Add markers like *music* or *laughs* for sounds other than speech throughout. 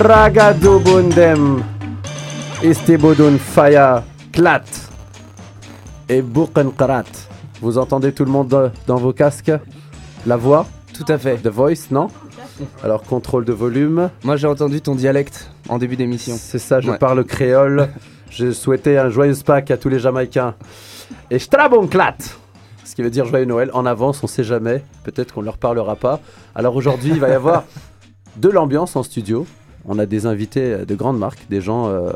Bragadubundem, Istibudun Faya, Klat et Burkenkarat. Vous entendez tout le monde dans vos casques? La voix? Tout à fait. The voice, non? Alors contrôle de volume. Moi j'ai entendu ton dialecte en début d'émission. C'est ça, je Ouais. parle créole. Je souhaitais un joyeux Pâques à tous les Jamaïcains. Et Strabonklat Ce qui veut dire joyeux Noël. En avance, on sait jamais. Peut-être qu'on ne leur parlera pas. Alors aujourd'hui, il va y avoir de l'ambiance en studio. On a des invités de grandes marques, des gens euh,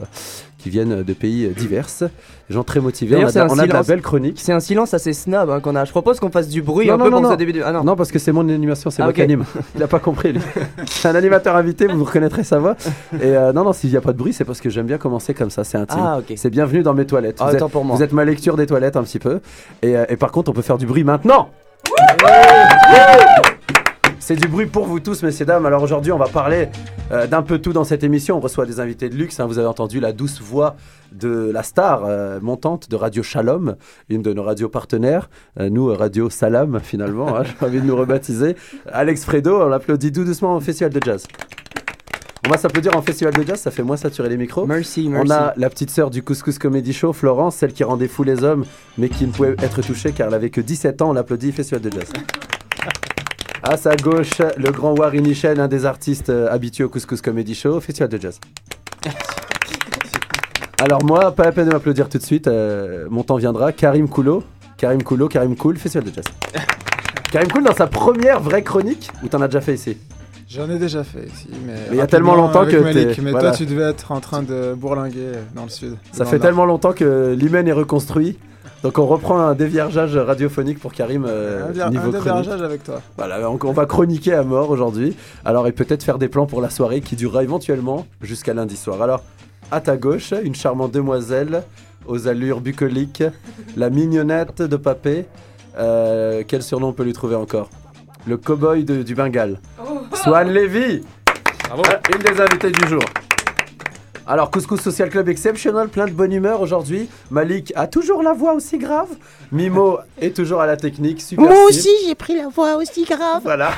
qui viennent de pays divers, des gens très motivés. On a, de, on a de la belle chronique. C'est un silence assez snab hein, qu'on a. Je propose qu'on fasse du bruit Non, un non, peu non, pour non. début de. Ah non. Non, parce que c'est mon animation, c'est Ah, moi qui anime. *laughs* Il n'a pas compris, lui. c'est un animateur invité, vous reconnaîtrez sa voix. Et euh, non, non, s'il n'y a pas de bruit, c'est parce que j'aime bien commencer comme ça, c'est intime. Ah ok. C'est bienvenue dans mes toilettes. Ah, vous, êtes, pour moi. vous êtes ma lecture des toilettes un petit peu. Et, euh, et par contre, on peut faire du bruit maintenant. C'est du bruit pour vous tous, messieurs, dames. Alors aujourd'hui, on va parler euh, d'un peu tout dans cette émission. On reçoit des invités de luxe. hein. Vous avez entendu la douce voix de la star euh, montante de Radio Shalom, une de nos radios partenaires. Euh, nous, Radio Salam, *laughs* finalement. hein, J'ai envie de nous rebaptiser. Alex Fredo, on l'applaudit tout doucement au festival de jazz. On va s'applaudir en festival de jazz, ça fait moins saturer les micros. Merci, merci. On a la petite sœur du Couscous Comedy Show, Florence, celle qui rendait fou les hommes, mais qui ne pouvait être touchée car elle avait que 17 ans. On l'applaudit, Festival de Jazz. À sa gauche, le grand Warren Michel, un des artistes euh, habitués au Couscous Comedy Show, Festival de Jazz. Alors moi, pas la peine de m'applaudir tout de suite, euh, mon temps viendra. Karim Koulo, Karim Koulo, Karim Cool, Festival de Jazz. *laughs* Karim Cool dans sa première vraie chronique, ou t'en as déjà fait ici? J'en ai déjà fait ici, mais. il y a tellement longtemps que Malik, Mais voilà. toi, tu devais être en train de bourlinguer dans le sud. Ça fait tellement longtemps que l'hymen est reconstruit. Donc on reprend un déviergeage radiophonique pour Karim euh, Un niveau un chronique. dévergeage avec toi. Voilà, on va chroniquer à mort aujourd'hui. Alors et peut-être faire des plans pour la soirée qui durera éventuellement jusqu'à lundi soir. Alors à ta gauche, une charmante demoiselle aux allures bucoliques, la mignonnette de Papé. Euh, quel surnom on peut lui trouver encore? Le cow-boy de- du Bengale. Swan Levy Ah, Une des invitées du jour. Alors, Couscous Social Club Exceptional, plein de bonne humeur aujourd'hui. Malik a toujours la voix aussi grave. Mimo est toujours à la technique. Super Moi aussi, j'ai pris la voix aussi grave. Voilà.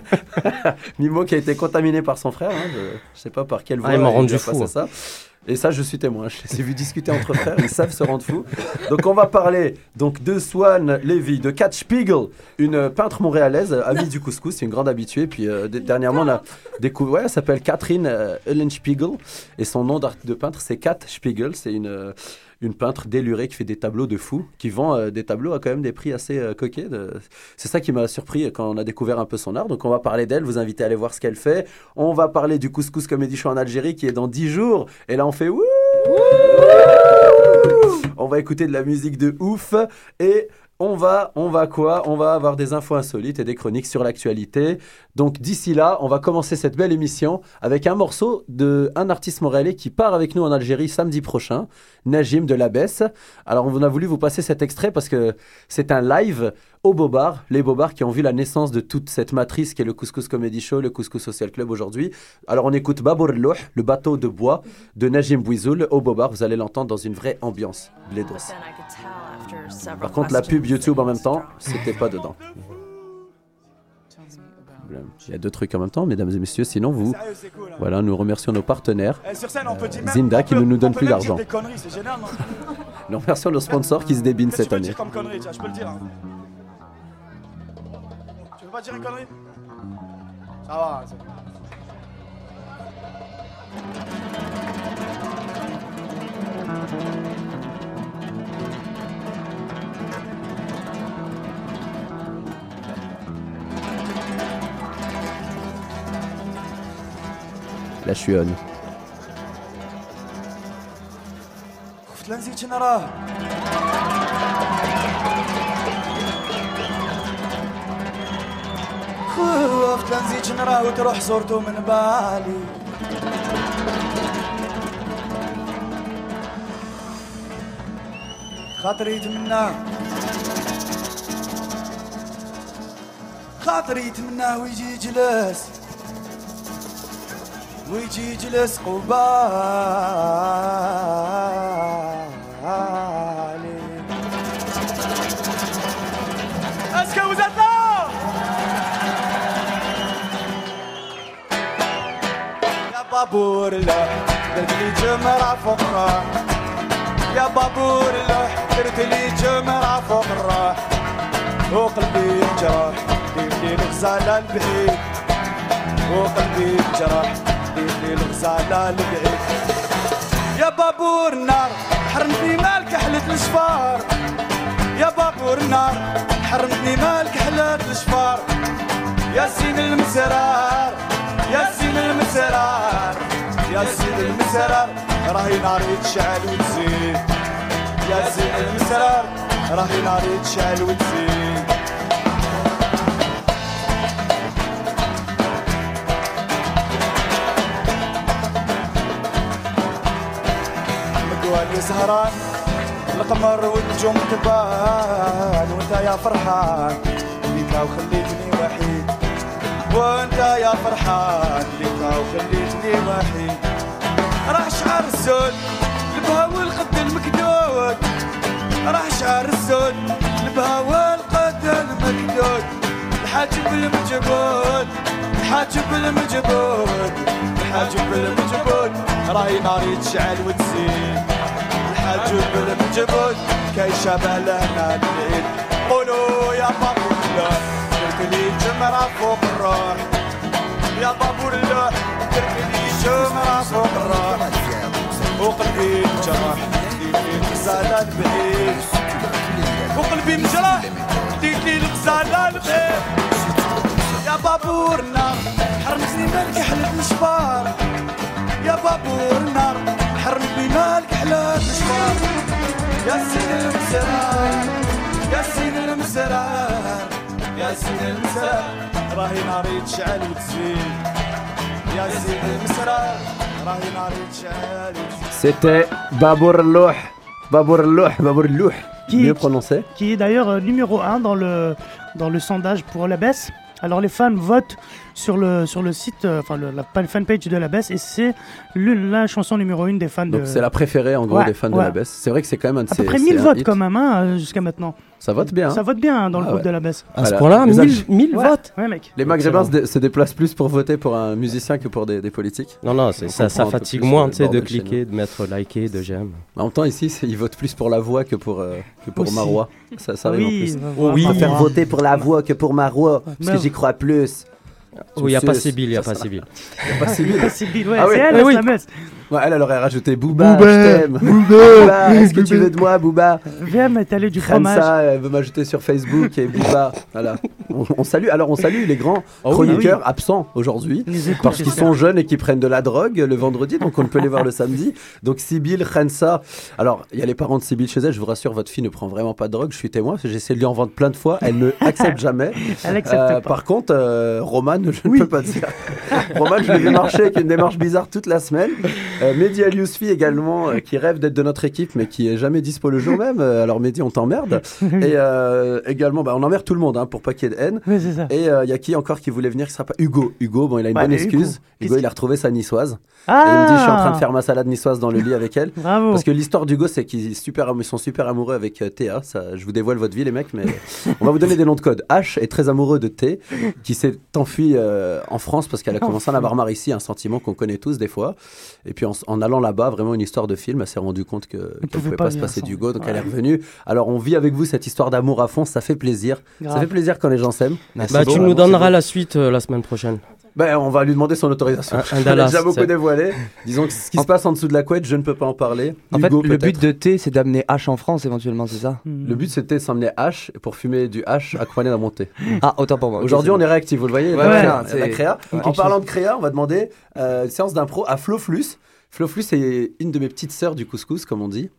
*laughs* Mimo qui a été contaminé par son frère. hein, je, je sais pas par quelle voie. Ah, ils m'ont rendu fou, ça. Et ça, je suis témoin. Je les ai vus discuter entre frères. Ils savent se rendre fous. Donc, on va parler donc de Swan Levy, de Kat Spiegel, une peintre montréalaise, amie du couscous, une grande habituée. Puis euh, dernièrement, on a découvert. Ouais, elle s'appelle Catherine euh, Eulenspiegel et son nom de peintre, c'est Kat Spiegel. C'est une euh, une peintre délurée qui fait des tableaux de fou, qui vend euh, des tableaux à quand même des prix assez euh, coquets. C'est ça qui m'a surpris quand on a découvert un peu son art. Donc on va parler d'elle, vous inviter à aller voir ce qu'elle fait. On va parler du Couscous Comedy Show en Algérie qui est dans 10 jours. Et là on fait wouh On va écouter de la musique de ouf et on va, on va quoi? On va avoir des infos insolites et des chroniques sur l'actualité. Donc d'ici là, on va commencer cette belle émission avec un morceau de un artiste montréalais qui part avec nous en Algérie samedi prochain, Najim de la Besse. Alors on a voulu vous passer cet extrait parce que c'est un live au Bobard, les Bobards qui ont vu la naissance de toute cette matrice qui est le Couscous Comedy Show, le Couscous Social Club aujourd'hui. Alors on écoute Babour Louh, le bateau de bois de Najim Bouizoul au Bobard, vous allez l'entendre dans une vraie ambiance blédos. Par contre la pub YouTube en même temps, c'était pas dedans. Il y a deux trucs en même temps, mesdames et messieurs, sinon vous, voilà, nous remercions nos partenaires. Eh, sur scène, on peut dire Euh, Zinda qui ne nous donne plus d'argent. *laughs* Nous remercions nos sponsors qui se débinent cette année. hein. Tu veux pas dire une connerie? Ça va, c'est... لا شيون خفت لا نراه خفت لا نراه وتروح صورته من بالي خاطري يتمناه خاطري يتمناه ويجي يجلس ويجي يجلس قبالي. اسكو وزدنا يا بابور له درت لي جمرة فقرة. يا بابور له درت لي جمرة فقرة. وقلبي يجرح يبدي الغزالة البعيد وقلبي يجرح الغزالة البعيد يا بابور النار حرمتني مالك حلت الشفار. يا بابور النار حرمتني مالك حلت الشفار. يا سين المسرار يا سين المسرار. يا سين المسرار راهي ناري تشعل وتزيد. يا سين المسرار راهي ناري تشعل وتزيد. مقوالي سهران القمر والنجوم تبان وانت يا فرحان ليك وخليتني وحيد. وانت يا فرحان ليك وخليتني وحيد. راح شعر السود البها والقد المكدود. راح شعر السود البها والقد المكدود. الحاجب المجبود الحاجب المجبود الحاجب المجبود. راهي ناري تشعل وتزيد. الحاجب المجبود كي شبه لهنا الليل قولوا يا بابور اللوح درت لي جمرة فوق الروح يا بابور اللوح درت لي جمرة فوق الروح وقلبي انجرح لي الغزالة البعيد وقلبي مجرح لي الغزالة البعيد يا بابور النار حرمتني مالك حلت مشبار يا بابور النار حرمتني مالك حلت مشبار يا سين المسرار يا سين المسرار يا سين المسرار راهي ناري تشعل وتزيد يا سين المسرار راهي ناري تشعل وتزيد C'était Babour Louh. Babour Louh, Babour Louh. Qui- Mieux prononcé. qui est d'ailleurs euh, numéro 1 dans le, dans le sondage pour la baisse. Alors les fans votent sur le, sur le site, euh, enfin le- la fan- fanpage de la baisse, et c'est l'une- la chanson numéro 1 des fans Donc de... c'est la préférée en gros Ouais, des fans de la baisse. C'est vrai que c'est quand même un de À peu près c'est 1000 un votes quand même hein, euh, jusqu'à maintenant. Ça vote bien. hein. Ça vote bien hein, dans le Ah groupe ouais. de la baisse. À ce point-là, Les 1000, 1000 Ouais. votes Ouais mec. Les maghrébins se, se déplacent plus pour voter pour un musicien que pour des, des politiques. Non, non, ça, ça fatigue moins sais, de cliquer, de mettre liker, de j'aime. En même temps, ici, ils votent plus pour la voix que pour, euh, que pour. Marois. Ça, ça arrive en oui, plus. oui. Je préfère voter pour la voix que pour Marois, parce que j'y crois plus. Oh, il n'y a pas. Sibyl, il n'y a pas Sibyl. Pas si vite. Ah, c'est Bill, ouais, Ah oui. c'est elle, Ah la oui. slameuse. Ouais, elle, elle aurait rajouté Booba, Booba, je t'aime. Booba, *laughs* est-ce que tu veux de moi, Booba? Viens m'étaler du fromage. Khansa, elle veut m'ajouter sur Facebook et Booba. Voilà. On, on salue, alors on salue les grands Oh oui. chroniqueurs absents aujourd'hui. Parce qu'ils sont jeunes et qu'ils prennent de la drogue le vendredi, donc on ne peut les voir le samedi. Donc Sibyl, Khansa. Alors, il y a les parents de Sibyl chez elle. Je vous rassure, votre fille ne prend vraiment pas de drogue. Je suis témoin, j'ai essayé de lui en vendre plein de fois. Elle ne accepte jamais. *laughs* Elle accepte Euh, pas. par contre, euh, Roman, je ne peux pas dire. Roman, je l'ai vu marcher avec une démarche bizarre toute la semaine. *laughs* Euh, Mehdi El Yousfi également, euh, qui rêve d'être de notre équipe, mais qui est jamais dispo le jour même. Euh, alors Mehdi, on t'emmerde. Et euh, également, bah, on emmerde tout le monde hein, pour pas qu'il y ait de haine. Ouais, c'est ça. Et il y a qui encore qui voulait venir qui sera pas Hugo. Hugo, bon, il a une Ouais, bonne mais excuse. Hugo, qu'est-ce il a retrouvé sa niçoise. Ah Et il me dit, je suis en train de faire ma salade niçoise dans le lit avec elle. Bravo. Parce que l'histoire d'Hugo, c'est qu'ils sont super, ils sont super amoureux avec euh, Théa. Ça, je vous dévoile votre vie, les mecs, mais *laughs* on va vous donner des noms de code. H est très amoureux de T, qui s'est enfui euh, en France parce qu'elle a commencé à avoir marre ici, un sentiment qu'on connaît tous des fois. Et puis en, allant là-bas, vraiment une histoire de film, elle s'est rendue compte que qu'elle ne pouvait pouvait pas pas se passer sans. d'Hugo, donc Ouais. elle est revenue. Alors on vit avec vous cette histoire d'amour à fond, ça fait plaisir. Ça fait plaisir quand les gens s'aiment. Bah, tu nous donneras la suite euh, la semaine prochaine. Ben, on va lui demander son autorisation. Un- *laughs* déjà beaucoup dévoilé. *laughs* Disons que ce qui se passe en dessous de la couette, je ne peux pas en parler. En fait, le but de T, c'est d'amener H en France éventuellement, c'est ça? Hmm. Le but c'était de s'emmener H pour fumer du H à Croisner la montée. Ah, autant pour moi. Aujourd'hui on est réactif, vous le voyez, Ouais, la, ouais, créa, c'est- la créa. ouais. En parlant de créa, on va demander euh, une séance d'impro à Flo Flus. Flo Flus est une de mes petites sœurs du couscous, comme on dit.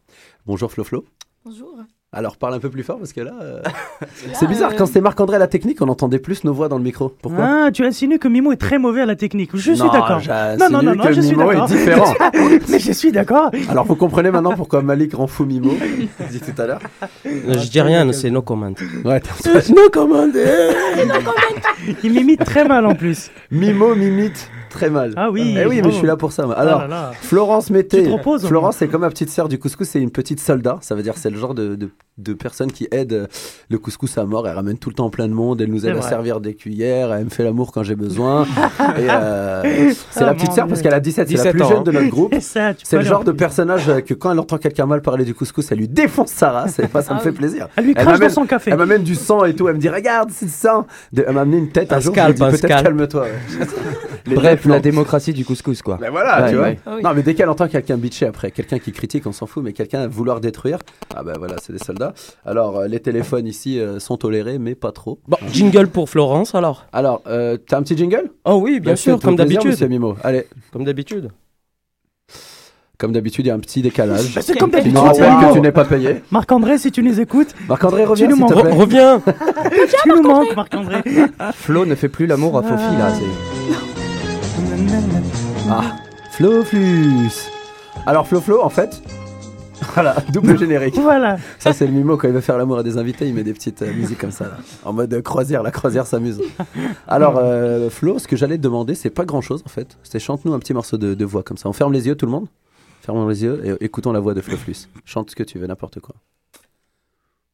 Bonjour Flo Flo. Bonjour. Alors parle un peu plus fort parce que là, euh, *laughs* c'est bizarre. Quand c'était Marc-André à la technique, on entendait plus nos voix dans le micro. Pourquoi? Ah, tu insinues que Mimo est très mauvais à la technique. Je suis d'accord. Non, non, non, non, que je suis Mimo est d'accord. différent. *laughs* Mais je suis d'accord. Alors vous comprenez maintenant pourquoi Malik rend fou Mimo, dit tout à l'heure. Euh, je dis rien, c'est no comment. Ouais, t'as- *laughs* no commandé. Il m'imite très mal en plus. Mimo m'imite très mal. Ah oui. Eh oui, mais je suis là pour ça. Ah Alors, là là. Florence Mété. Tu proposes, Florence, c'est comme ma petite sœur du couscous, c'est une petite soldat. Ça veut dire c'est le genre de, de, de personne qui aide euh, le couscous à mort. Elle ramène tout le temps plein de monde. Elle nous aide à servir des cuillères. Elle me fait l'amour quand j'ai besoin. *laughs* Euh, c'est Ah, la petite mon sœur parce qu'elle a 17, c'est la 17 plus ans, jeune hein. de notre groupe. *laughs* C'est le genre en- de personnage que quand elle entend quelqu'un mal parler du couscous, elle lui défonce sa race. Et moi, ça me Ah fait oui. plaisir. Elle lui Elle crache dans son café. Elle m'amène du sang et tout. Elle me dit Regarde, c'est du sang. Elle m'a amené une tête un jour. Peut-être calme-toi. *laughs* Bref, la démocratie du couscous, quoi. Ben voilà, Ouais, tu vois. Ah oui. Non, mais dès qu'elle entend quelqu'un bitcher après, quelqu'un qui critique, on s'en fout, mais quelqu'un vouloir détruire, ah ben voilà, c'est des soldats. Alors, euh, les téléphones ici euh, sont tolérés, mais pas trop. Bon, jingle pour Florence alors. Alors, euh, t'as un petit jingle? Oh oui, bien sûr, comme d'habitude. Mimo. Allez, Comme d'habitude. comme d'habitude, il y a un petit décalage. Bah, C'est comme Tu d'habitude. nous rappelles que tu n'es pas payé. Marc-André, si tu nous écoutes, Marc-André, reviens, nous s'il te manques. Re- reviens tu nous manques, Marc-André. Flo ne fait plus l'amour à Fofi, là. Ah, Floflus. Alors, Flo-Flo, en fait, *laughs* voilà, double générique. Voilà. Ça, c'est le Mimo quand il veut faire l'amour à des invités, il met des petites euh, musiques comme ça, là, en mode euh, croisière. La croisière s'amuse. Alors, euh, Flo, ce que j'allais te demander, c'est pas grand chose en fait. C'est chante-nous un petit morceau de, de voix comme ça. On ferme les yeux, tout le monde? Fermons les yeux et écoutons la voix de Floflus. Chante ce que tu veux, n'importe quoi.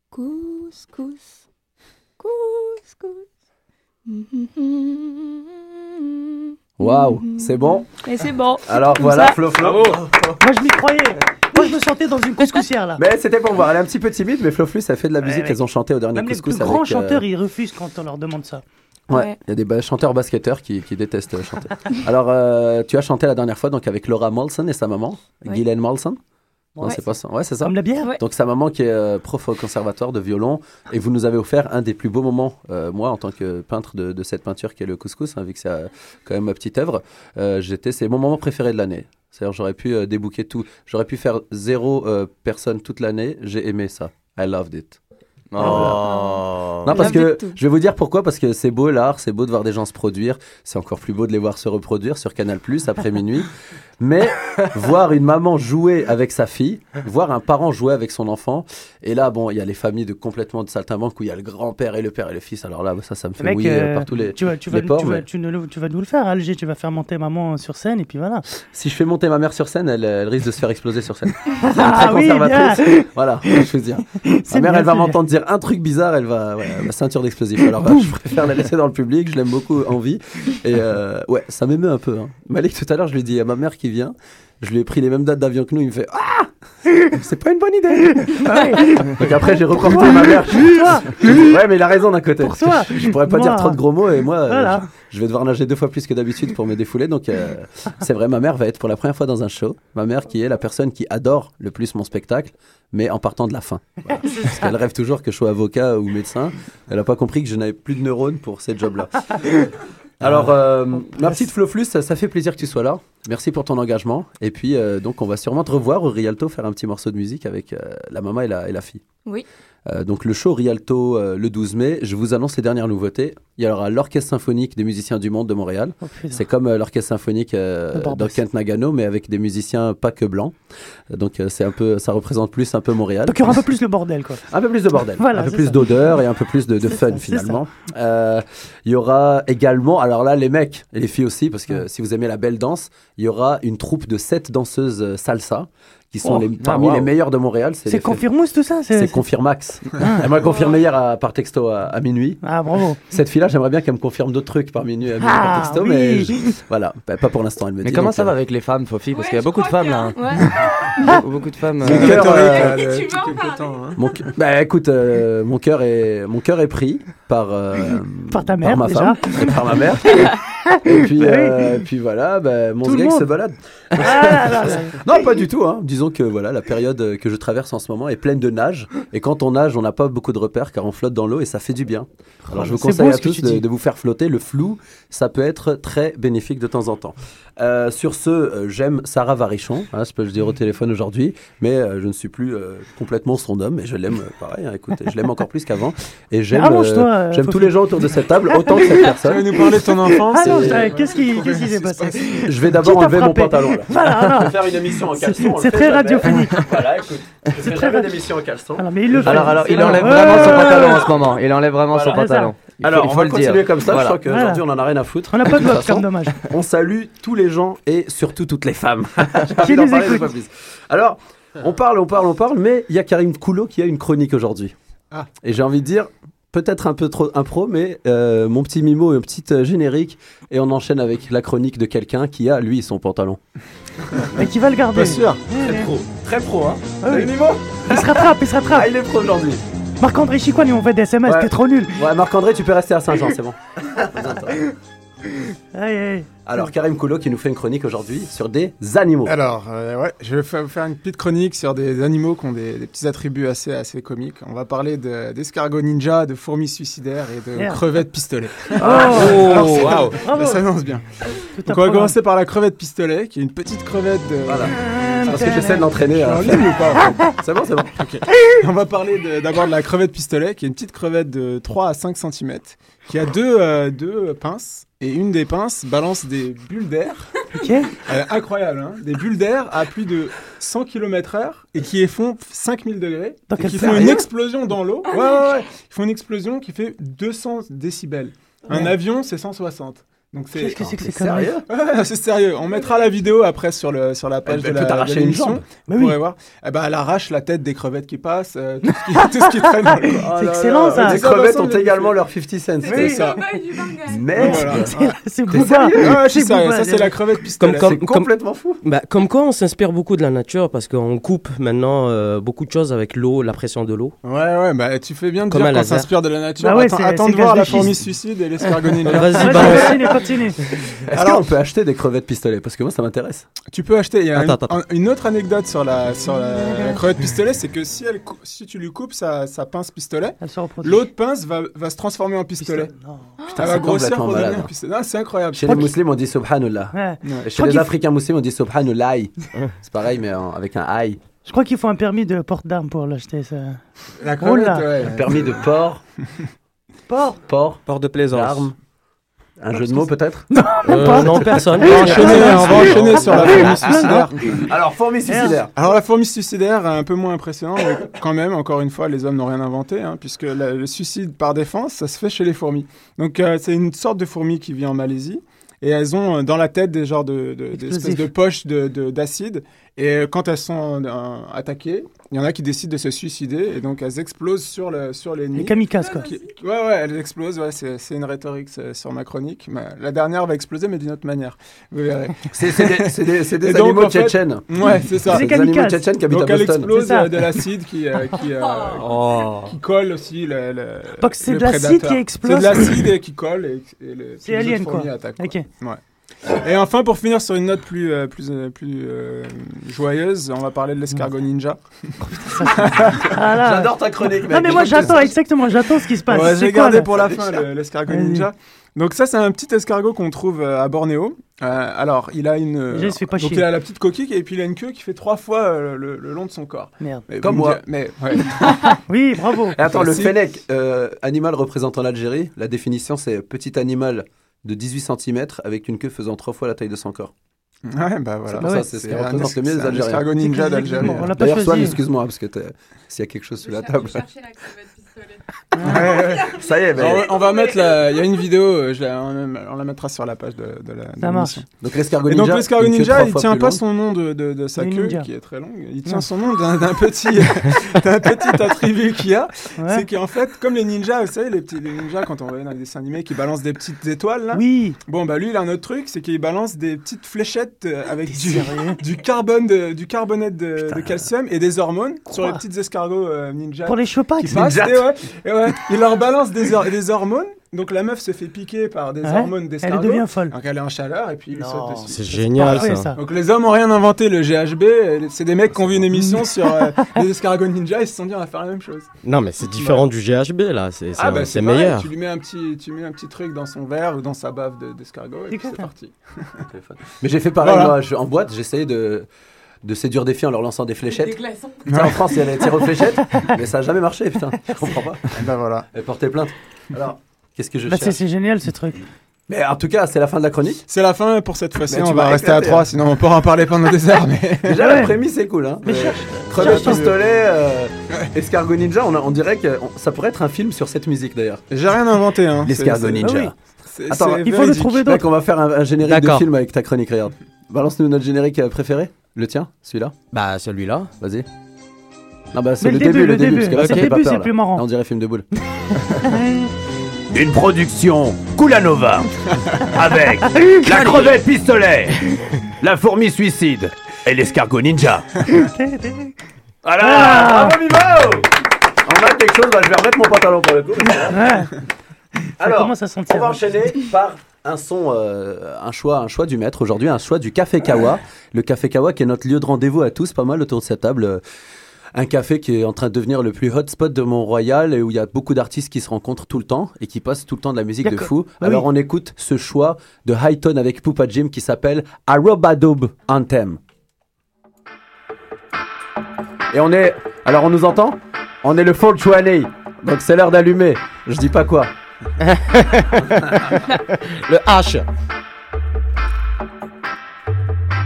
Couscous, couscous. Waouh, c'est bon. Et c'est bon. Alors Comme voilà, ça. Flo, Flo. Moi, je m'y croyais. Moi, je me sentais dans une couscoussière, là. Mais c'était pour voir. Elle est un petit peu timide, mais Floflus a fait de la musique. ouais. Elles ont chanté au dernier Même les couscous plus grands avec, euh, chanteurs, ils refusent quand on leur demande ça. Ouais, Ouais. il y a des ba- chanteurs basketteurs qui, qui détestent euh, chanter. Alors, euh, tu as chanté la dernière fois donc avec Laura Molson et sa maman, Ouais. Guylaine Molson. Non, Ouais. c'est pas ça. Ouais, c'est ça. Comme la bière. Ouais. Donc sa maman qui est euh, prof au conservatoire de violon et vous nous avez offert un des plus beaux moments, euh, moi en tant que peintre de, de cette peinture qui est le couscous, hein, vu que c'est euh, quand même ma petite œuvre, euh, j'étais, c'est mon moment préféré de l'année. C'est-à-dire j'aurais pu euh, débouquer tout, j'aurais pu faire zéro euh, personne toute l'année, j'ai aimé ça. I loved it. Oh. Non, parce que je vais vous dire pourquoi. Parce que c'est beau l'art, c'est beau de voir des gens se produire. C'est encore plus beau de les voir se reproduire sur Canal Plus après minuit. Mais *laughs* voir une maman jouer avec sa fille, voir un parent jouer avec son enfant. Et là, bon, il y a les familles de complètement de saltimbanque où il y a le grand-père et le père et le fils. Alors là, ça, ça me fait Mec, mouiller euh, par tous les. Tu vas, tu, vas, ports, tu, vas, mais- tu, ne- tu vas nous le faire, Alger. Tu vas faire monter maman sur scène et puis voilà. Si je fais monter ma mère sur scène, elle, elle risque de se faire exploser sur scène. *laughs* Ah Très oui, conservatrice. bien. *laughs* Voilà, je veux dire. C'est Ma mère, bien, elle va c'est m'entendre dire un truc bizarre, elle va, ouais, la ceinture d'explosifs. Alors, bah, je préfère la laisser dans le public, je l'aime beaucoup en vie. Et euh, ouais, ça m'émeut un peu. Hein. Malik, tout à l'heure, je lui ai dit à ma mère qui vient, je lui ai pris les mêmes dates d'avion que nous, il me fait Ah *laughs* C'est pas une bonne idée *laughs* Donc après, j'ai reporté ma mère. Ouais, mais il a raison d'un côté. Pour toi. Je pourrais pas Moi. dire trop de gros mots et moi, euh, Voilà. je, je vais devoir nager deux fois plus que d'habitude pour me défouler. Donc, euh, c'est vrai, ma mère va être pour la première fois dans un show. Ma mère qui est la personne qui adore le plus mon spectacle, mais en partant de la fin. *laughs* Voilà. Parce qu'elle rêve toujours que je sois avocat ou médecin. Elle n'a pas compris que je n'avais plus de neurones pour ces jobs-là. Alors, euh, ma petite Floflus, ça, ça fait plaisir que tu sois là. Merci pour ton engagement. Et puis, euh, donc, on va sûrement te revoir au Rialto faire un petit morceau de musique avec euh, la maman et la, et la fille. Oui. Euh, donc le show Rialto euh, le 12 mai, je vous annonce les dernières nouveautés. Il y aura l'Orchestre Symphonique des musiciens du monde de Montréal. Oh. C'est comme euh, l'Orchestre Symphonique De Kent Nagano, mais avec des musiciens pas que blancs. Donc c'est un peu, ça représente plus un peu Montréal. Donc il y aura un peu plus le bordel, quoi. *laughs* Un peu plus de bordel, Voilà, un peu plus d'odeur et un peu plus de, fun ça, finalement. Il y aura également, alors là les mecs et les filles aussi, parce que Ouais. si vous aimez la belle danse, il y aura une troupe de sept danseuses salsa qui sont Oh. les, parmi wow. les meilleures de Montréal. C'est Confirmous tout ça c'est Confirmax. *laughs* Elle m'a confirmé hier à- par texto à, à minuit. Ah, bravo. Cette fille-là, j'aimerais bien qu'elle me confirme d'autres trucs par minuit à minuit Ah, par texto, oui. mais je- voilà, Bah, pas pour l'instant. Elle me Mais dit. comment donc, ça va euh, avec les femmes, Fofi? Parce Ouais, qu'il y a *laughs* beaucoup de femmes là. hein. Beaucoup, de femmes. Mon euh, cœur, euh, hein. Bah écoute, euh, mon cœur est mon cœur est pris par euh, *laughs* Par ta mère, ma déjà. femme, et par ma mère. *laughs* et puis euh, et puis voilà, bah, mon monde. se balade. Ah, là, là, là. *laughs* Non, pas du tout. Hein. Disons que voilà, la période que je traverse en ce moment est pleine de nage. Et quand on nage, on n'a pas beaucoup de repères car on flotte dans l'eau et ça fait du bien. Alors je vous conseille à tous de, vous faire flotter. Le flou, ça peut être très bénéfique de temps en temps. Euh, sur ce, euh, j'aime Sarah Varichon. Hein, je peux le dire au téléphone aujourd'hui, mais euh, je ne suis plus complètement son homme. Et je l'aime pareil. hein, écoute, je l'aime encore plus qu'avant. Et j'aime, euh, euh, j'aime faut tous que- les gens autour de cette table autant que cette Tu personne. veux nous parler de ton enfance Ah non, et- je- qu'est-ce qui s'est passé Je vais d'abord enlever mon pantalon. Là. Voilà, Je voilà. vais faire une émission en C'est- caleçon. on le c'est très radiophonique. *laughs* Voilà, écoute. Fais très rad- d'émission en caleçon. Alors, mais il le fait. Alors, alors, il enlève Ouais, vraiment son pantalon en ce moment. Il enlève vraiment son pantalon. Il faut- Alors, il on faut va le continuer dire. comme ça. Voilà. Je crois qu'aujourd'hui, on en a rien à foutre. On n'a pas de façon. webcam, dommage. On salue tous les gens et surtout toutes les femmes. *laughs* Qui nous écoutent. Alors, on parle, on parle, on parle, mais il y a Karim Koulot qui a une chronique aujourd'hui. Ah. Et j'ai envie de dire, peut-être un peu trop impro, mais euh, mon petit mimo et un petit euh, générique. Et on enchaîne avec la chronique de quelqu'un qui a, lui, son pantalon. Et qui va le garder? Pas sûr. Très pro. Très pro, hein Ah oui. Niveau Il se rattrape, il se rattrape. Ah, il est pro aujourd'hui. Marc-André Chicoine, il m'envoie des SMS, Ouais. t'es trop nul. Ouais, Marc-André, tu peux rester à Saint-Jean, c'est bon. *laughs* Aïe, aïe. Alors, Karim Koulot qui nous fait une chronique aujourd'hui sur des animaux. Alors, euh, ouais, je vais vous faire une petite chronique sur des animaux qui ont des, des petits attributs assez, assez comiques. On va parler de- d'escargots ninja, de fourmis suicidaires et de Merde. crevettes pistolet. Oh, *laughs* Bravo. Ça s'annonce bien. Tout Donc, on va commencer par la crevette pistolet, qui est une petite crevette de... Voilà. Parce que j'essaie de l'entraîner. En ligne ou pas *laughs* C'est bon, c'est bon. On va parler de- d'abord de, la crevette pistolet, qui est une petite crevette de 3 à 5 cm, qui a deux, euh, deux pinces, et une des pinces balance des bulles d'air. *laughs* Ok. Euh, incroyable, hein Des bulles d'air à plus de 100 km/h et qui font 5000 degrés. Dans et qui font une explosion dans l'eau. Ouais, ouais, ouais. Ils font une explosion qui fait 200 décibels. Un avion, c'est 160. Donc c'est Qu'est-ce que c'est que sérieux Ouais, *laughs* c'est sérieux. On mettra la vidéo après sur, le, sur la page Elle de peut la, de une jambe. Bah Vous oui. pourrez voir. Eh ben, elle arrache la tête des crevettes qui passent, euh, tout, ce qui, *laughs* tout ce qui traîne. C'est excellent ça. Les crevettes ont également leur 50 cents. C'est ça. Voilà. C'est- suis C'est sérieux? Ça, c'est la crevette pistolet. C'est complètement fou. Bah, comme quoi, on s'inspire beaucoup de la nature parce qu'on coupe maintenant euh, beaucoup de choses avec l'eau, la pression de l'eau. Ouais, ouais, bah tu fais bien de Comme dire qu'on s'inspire de la nature. Bah attends de voir la fourmi suicide et l'escargot. *laughs* Vas-y, Vas-y, balance. Continue, *laughs* Alors- qu'on peut acheter des crevettes pistolets Parce que moi, ça m'intéresse. Tu peux acheter. Il y a Attends, une, attends. un- une autre anecdote sur la, sur la, la crevette pistolet, c'est que si, elle, cou- si tu lui coupes sa, sa pince pistolet, l'autre pince va, va se transformer en pistolet. Elle va c'est grossir complètement pour devenir malade. un pistolet. Non, c'est incroyable. Chez les musulmans, on dit subhanallah. Ouais. Chez crois les qu'il africains musulmans, on dit subhanallah. *laughs* C'est pareil, mais en- avec un aïe. Je crois qu'il faut un permis de porte d'armes pour l'acheter. Ça. La crevette, ouais. Permis de port. Port. Port. Port de plaisance. L'arme. Un jeu de mots peut-être *laughs* Euh, non, personne. On va enchaîner, on va enchaîner sur la fourmi suicidaire. Alors, fourmi suicidaire. Alors la fourmi suicidaire, un peu moins impressionnant, mais quand même, encore une fois, les hommes n'ont rien inventé, hein, puisque la- le suicide par défense, ça se fait chez les fourmis. Donc euh, c'est une sorte de fourmi qui vit en Malaisie, et elles ont euh, dans la tête des genres de, de- des espèces Explosifs. de poches de- de- d'acide, et euh, quand elles sont euh, attaquées, il y en a qui décident de se suicider, et donc elles explosent sur le sur Les kamikazes, quoi. Qui- Ouais, ouais, elles explosent, ouais, c'est c'est une rhétorique sur ma chronique. Mais la dernière va exploser, mais d'une autre manière. Vous verrez. *laughs* C'est c'est des, c'est des, c'est des donc, animaux en fait- tchétchènes. Ouais, c'est ça. C'est des animaux kamikazes. tchétchènes qui habitent Donc à Boston. ça. euh, de l'acide qui, euh, qui, euh, *laughs* Oh. qui colle aussi le, le Donc c'est de l'acide qui explose. C'est de l'acide qui colle et, et le, C'est les alien, autres fourmis quoi. attaquent, Ok. Et enfin, pour finir sur une note plus, euh, plus, euh, plus euh, joyeuse, on va parler de l'escargot ninja. Ah. J'adore ta chronique, mec. Non, mais moi j'attends, exactement, j'attends ce qui se passe. Ouais, J'ai gardé pour la fin le- l'escargot Vas-y. ninja. Donc ça, c'est un petit escargot qu'on trouve à Bornéo. Euh, alors, il a une... euh, Déjà, il se fait pas donc chier. il a la petite coquille et puis il a une queue qui fait trois fois euh, le, le long de son corps. Merde. Mais Comme moi. Mais ouais. *laughs* Oui, bravo. Et attends, le fennec, euh, animal représentant l'Algérie, la définition c'est petit animal de 18 cm avec une queue faisant trois fois la taille de son corps. Ouais, bah voilà. C'est pour ça, c'est ce qui un représente le mieux es- les c'est un Algériens. escargot ninja d'Algérie. On l'a pas D'ailleurs, Swan, excuse-moi, parce que s'il y a quelque chose sur la table. Ouais, ouais. Ça y est. Alors, on va mettre la... Il y a une vidéo, euh, je la... on la mettra sur la page de, de la. de Ça marche. l'émission. Donc l'escargot Et ninja. donc l'escargot il tient pas son nom de, de, de sa queue ninja. qui est très longue. Il tient Non. son nom d'un petit, *laughs* d'un petit attribut qu'il y a. Ouais. C'est qu'en fait, comme les ninjas, vous savez, les petits les ninjas quand on voit dans les dessins animés qui balancent des petites étoiles là. Oui. Bon bah lui, il a un autre truc, c'est qu'il balance des petites fléchettes euh, avec du, carbone, de- du carbonate de, Putain. de calcium et des hormones sur les Quoi petits escargots euh, ninja Pour les chopacs. qui passent. Ouais, et ouais, il leur balance des, hor- des hormones. Donc la meuf se fait piquer par des Ouais. hormones Elle d'escargot. devient folle. Donc elle est en chaleur et puis il saute dessus. C'est génial ça. ça. Donc les hommes ont rien inventé, le GHB, c'est des mecs qui ont vu une émission sur euh, *laughs* les escargots ninja, ils se sont dit on va faire la même chose. Non, mais c'est différent du GHB là. C'est c'est- Ah bah meilleur. Tu lui mets un petit, tu mets un petit truc dans son verre ou dans sa bave de- d'escargot et C'est puis c'est parti. *laughs* Mais j'ai fait pareil, Voilà. moi, je- en boîte, j'essayais de, de séduire des filles en leur lançant des fléchettes. en France, il y a les tirs aux fléchettes, *laughs* mais ça n'a jamais marché, putain. Je comprends pas. Et ben voilà. Elle portait plainte. Alors, qu'est-ce que je Bah, c'est cherche c'est génial ce truc. Mais en tout cas, c'est la fin de la chronique. C'est la fin pour cette fois-ci, on va rester à éclaté, 3, hein. sinon on pourra en parler pendant des heures. Mais... *laughs* Déjà, Ouais. la prémisse, c'est cool. Hein. Mais Euh, cherche- Crevette pistolet, euh, Escargot Ninja, on, a- on dirait que on- ça pourrait être un film sur cette musique d'ailleurs. J'ai rien inventé. Hein. L'escargot Ninja. Ah oui. Attends, Il faut le trouver d'autres. on va faire un, un générique de film avec ta chronique, regarde. Balance-nous notre générique euh, préféré. Le tien, celui-là Bah, celui-là. Vas-y. Non, bah c'est le, début, le début, parce que là, Le ça fait pas début, peur. c'est là. plus Là, marrant. on dirait film de boule. *laughs* Une production Kulanova *laughs* avec la crevette pistolet, la fourmi suicide et l'escargot ninja. *laughs* Voilà Ah. Bravo, On a quelque chose, bah, je vais remettre mon pantalon pour le coup. Ouais. Ça Alors, commence à sentir. On va enchaîner par un son, euh, un choix, un choix du maître aujourd'hui, un choix du Café Kawa. Le Café Kawa qui est notre lieu de rendez-vous à tous, pas mal autour de cette table. Un café qui est en train de devenir le plus hotspot de Mont-Royal et où il y a beaucoup d'artistes qui se rencontrent tout le temps et qui passent tout le temps de la musique de fou. Bah Alors on écoute ce choix de Highton avec Poupa Jim qui s'appelle Arobadob Anthem. Et on est. Alors on nous entend? On est le 420. Donc c'est l'heure d'allumer. Je dis pas quoi. Le H.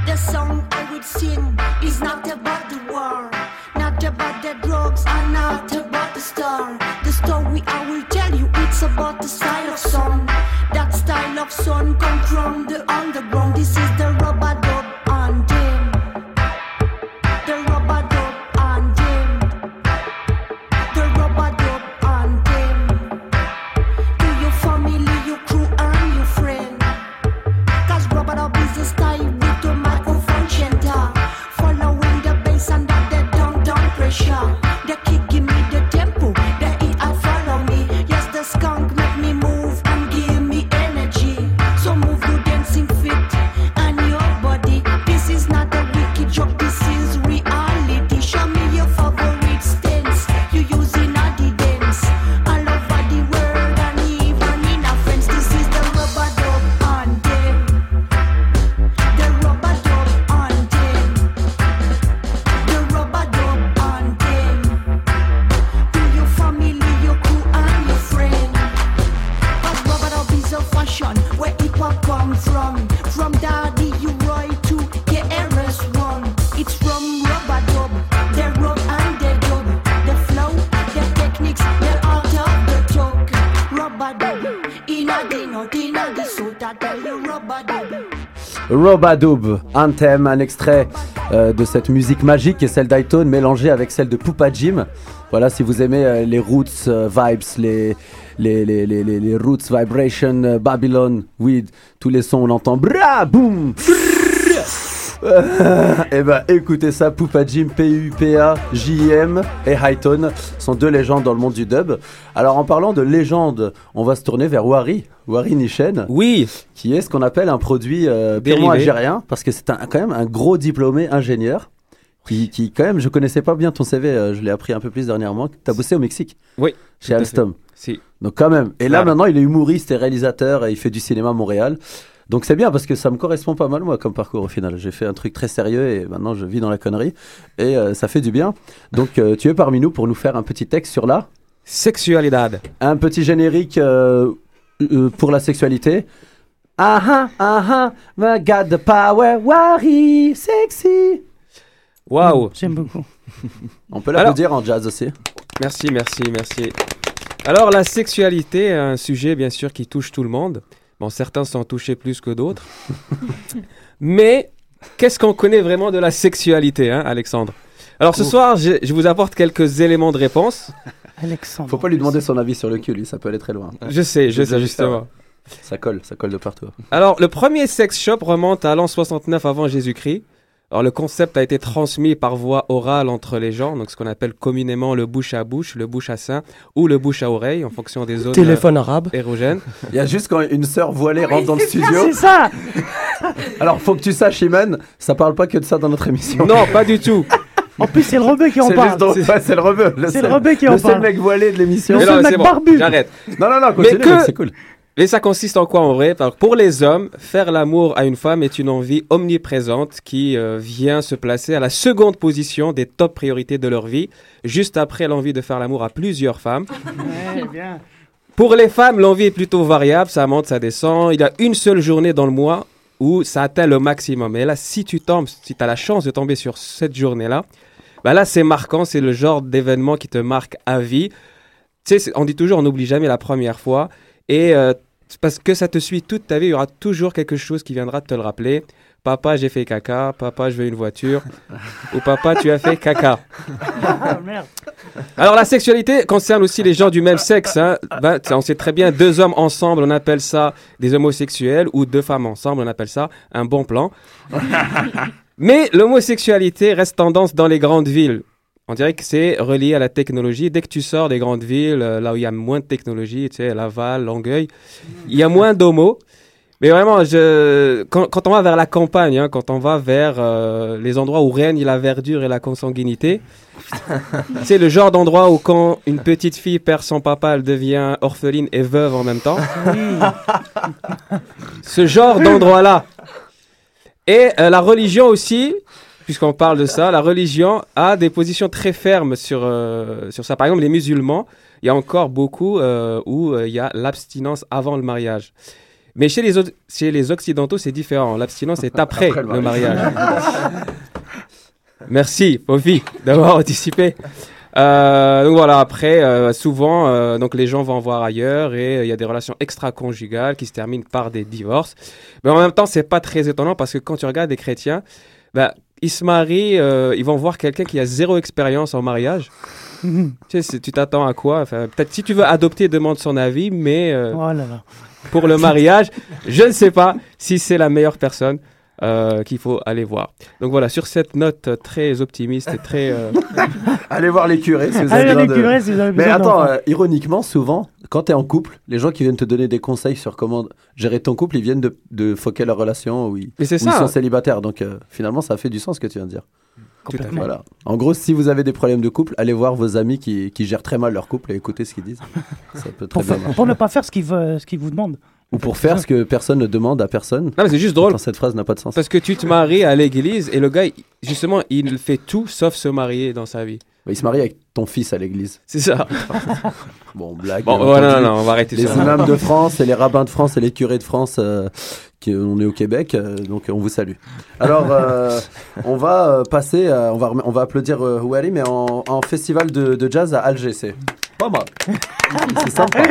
The song I would sing is not about the war, not about the drugs, not about the star. The story I will tell you, it's about the style of song. That style of song come from the underground. This is the Robadoub, Anthem, un extrait euh, de cette musique magique est celle d'Highton mélangée avec celle de Poupa Jim. Voilà, si vous aimez euh, les roots euh, vibes, les, les, les, les, roots vibration, Babylon, weed, tous les sons on entend bra, boum, *laughs* et ben écoutez ça, Poupa Jim, P-U-P-A, J-M et Highton sont deux légendes dans le monde du dub. Alors en parlant de légendes, on va se tourner vers Wari, Wari Nishen Oui. qui est ce qu'on appelle un produit euh, purement algérien, parce que c'est un, quand même un gros diplômé ingénieur. Qui, qui, quand même, je connaissais pas bien ton CV, euh, je l'ai appris un peu plus dernièrement. Tu as bossé au Mexique Oui. Chez Alstom. Si. Donc, quand même. Et là, Voilà. maintenant, il est humoriste et réalisateur et il fait du cinéma à Montréal. Donc, c'est bien parce que ça me correspond pas mal, moi, comme parcours au final. J'ai fait un truc très sérieux et maintenant, je vis dans la connerie. Et euh, ça fait du bien. Donc, euh, tu es parmi nous pour nous faire un petit texte sur là. Sexualidad. Un petit générique euh, euh, pour la sexualité. Ah ah ah ah, got the power, worry, sexy. Waouh. J'aime beaucoup. *laughs* On peut l'applaudir en jazz aussi. Merci, merci, merci. Alors, la sexualité, un sujet bien sûr qui touche tout le monde. Bon, certains sont touchés plus que d'autres. *laughs* Mais qu'est-ce qu'on connaît vraiment de la sexualité, hein, Alexandre? Alors, ce Ouf. soir, je, je vous apporte quelques éléments de réponse. Alexandre. Faut pas lui demander son avis sur le cul, lui, ça peut aller très loin. Je sais, je Je sais sais justement. Ça colle, ça colle de partout. Alors, le premier sex shop remonte à l'an 69 avant Jésus-Christ. Alors, le concept a été transmis par voie orale entre les gens, donc ce qu'on appelle communément le bouche à bouche, le bouche à sein ou le bouche à oreille en fonction des zones Téléphone arabe. euh, érogènes. *laughs* Il y a juste quand une sœur voilée rentre dans le C'est studio. ça *laughs* Alors, faut que tu saches, Iman, ça parle pas que de ça dans notre émission. Non, pas du tout. *laughs* En plus, c'est le rebeu qui en C'est parle. c'est le rebeu. le C'est le rebeu qui en Le seul parle. mec voilé de l'émission. Le seul non, mec c'est bon, barbu. J'arrête. Non, non, non, continue, c'est cool. Et ça consiste en quoi en vrai? Pour les hommes, faire l'amour à une femme est une envie omniprésente qui euh, vient se placer à la seconde position des top priorités de leur vie, juste après l'envie de faire l'amour à plusieurs femmes. Ouais, bien. Pour les femmes, l'envie est plutôt variable, ça monte, ça descend. Il y a une seule journée dans le mois où ça atteint le maximum. Et là, si tu tombes, si tu as la chance de tomber sur cette journée-là, Bah là, c'est marquant, c'est le genre d'événement qui te marque à vie. Tu sais, on dit toujours, on n'oublie jamais la première fois. Et euh, parce que ça te suit toute ta vie, il y aura toujours quelque chose qui viendra te le rappeler. Papa, j'ai fait caca. Papa, je veux une voiture. Ou papa, tu as fait caca. *laughs* Ah. Alors la sexualité concerne aussi les gens du même sexe. hein. Ben, on sait très bien, deux hommes ensemble, on appelle ça des homosexuels, ou deux femmes ensemble, on appelle ça un bon plan. *laughs* Mais l'homosexualité reste tendance dans les grandes villes. On dirait que c'est relié à la technologie. Dès que tu sors des grandes villes, euh, là où il y a moins de technologie, tu sais, Laval, Longueuil, il y a moins d'homos. Mais vraiment, je... quand, quand on va vers la campagne, hein, quand on va vers euh, les endroits où règne la verdure et la consanguinité, *laughs* c'est le genre d'endroit où quand une petite fille perd son papa, elle devient orpheline et veuve en même temps. Ce genre d'endroit-là. Et euh, la religion aussi, puisqu'on parle de ça, la religion a des positions très fermes sur, euh, sur ça. Par exemple, les musulmans, il y a encore beaucoup euh, où euh, il y a l'abstinence avant le mariage. Mais chez les, autres- chez les occidentaux, c'est différent. L'abstinence est *laughs* après, Après le le mariage. *laughs* Merci, Pofi, d'avoir anticipé. Euh, donc voilà, après, euh, souvent, euh, donc les gens vont voir ailleurs et il y a des relations extra-conjugales qui se terminent par des divorces. Mais en même temps, c'est pas très étonnant parce que quand tu regardes des chrétiens, bah, ils se marient, euh, ils vont voir quelqu'un qui a zéro expérience en mariage. *laughs* tu sais, tu t'attends à quoi? Enfin, Peut-être si tu veux adopter, demande son avis, mais euh, Oh là là. pour le mariage, je ne sais pas si c'est la meilleure personne euh, qu'il faut aller voir. Donc voilà, sur cette note très optimiste et très... euh, *laughs* Allez voir les curés si vous avez Allez, besoin les de- curés, si vous avez Mais besoin attends, euh, ironiquement, souvent, quand tu es en couple, les gens qui viennent te donner des conseils sur comment gérer ton couple, ils viennent de, de foquer leur relation ou ils, Mais c'est ou ils sont célibataires. Donc euh, finalement, ça fait du sens ce que tu viens de dire. Tout à fait. Voilà. En gros, si vous avez des problèmes de couple, allez voir vos amis qui, qui gèrent très mal leur couple et écoutez ce qu'ils disent. *laughs* Ça peut très Pour, bien pour ne pas faire ce qu'ils ce qu'ils vous demandent. Ou pour faire ce que personne ne demande à personne. Non, mais c'est juste drôle. Cette phrase n'a pas de sens. Parce que tu te maries à l'église et le gars, justement, il fait tout sauf se marier dans sa vie. Il se marie avec ton fils à l'église. C'est ça. *laughs* Bon, blague. Bon, entendu. non, non, on va arrêter Les ça. imams de *laughs* France et les rabbins de France et les curés de France, euh, qui, on est au Québec, euh, donc on vous salue. Alors, euh, on va euh, passer, on, va, on va applaudir euh, Houari, mais en, en festival de, de jazz à Alger. C'est pas mal. *laughs* C'est sympa.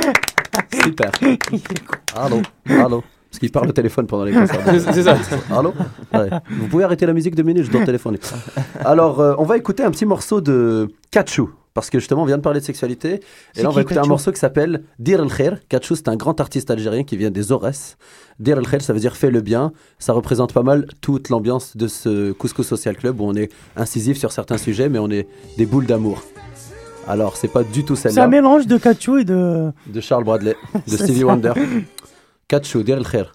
Super. *laughs* Allô, allô. Parce qu'il parle au téléphone pendant les concerts. C'est- ça. Allô? Ouais. Vous pouvez arrêter la musique deux minutes, je dois téléphoner. Alors, euh, on va écouter un petit morceau de Kachou. Parce que justement, on vient de parler de sexualité. Et là, on va écouter un morceau qui s'appelle Dir el Khair. Kachou, c'est un grand artiste algérien qui vient des Aurès. Dir el Khair, ça veut dire fais le bien. Ça représente pas mal toute l'ambiance de ce Couscous Social Club où on est incisif sur certains sujets, mais on est des boules d'amour. Alors, c'est pas du tout C'est un celle-là. mélange de Kachou et de De Charles Bradley, de *laughs* C'est Stevie ça. Wonder. Kachou, Dir el Khair.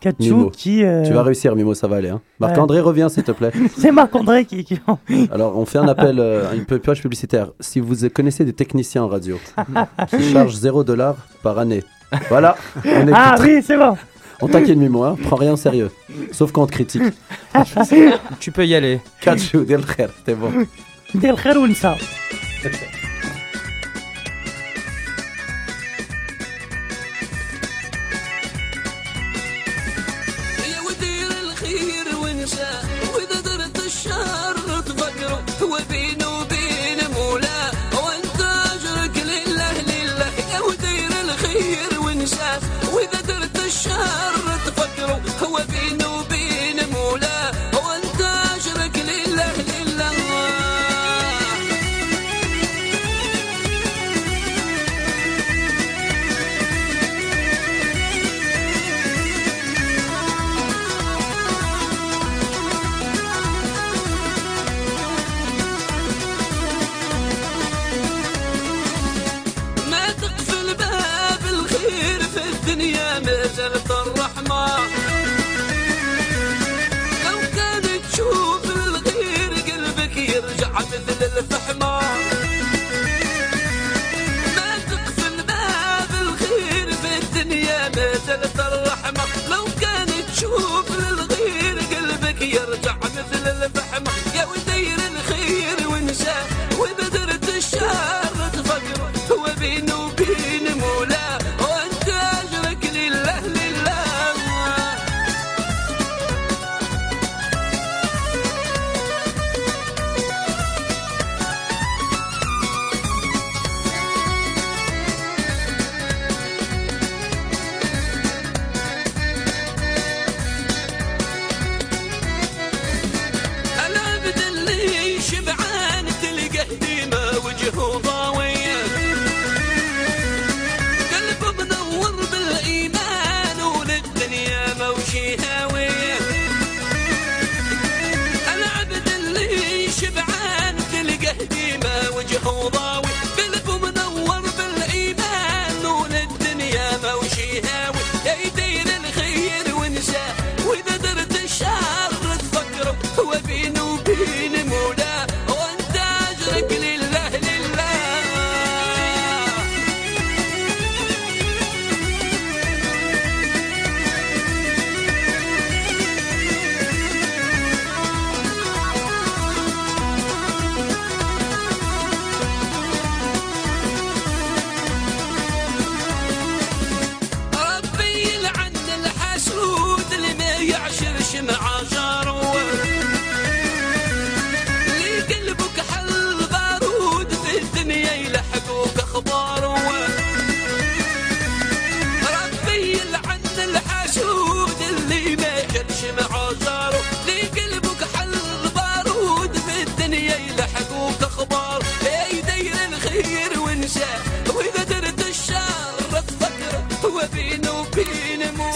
Kachou Mimo. qui. euh, Tu vas réussir, Mimo, ça va aller. Hein. Marc-André, reviens, s'il te plaît. *laughs* C'est Marc-André qui. qui- Alors, on fait un appel, euh, une page publicitaire. Si vous connaissez des techniciens en radio *laughs* qui chargent 0 dollar par année, voilà, on, est Ah oui, c'est bon. on taquine Mimo, hein, prends rien au sérieux. Sauf quand on te critique. Tu peux y aller. Kachou, del khair, c'était bon. Del Khair ou Nsa. 先生。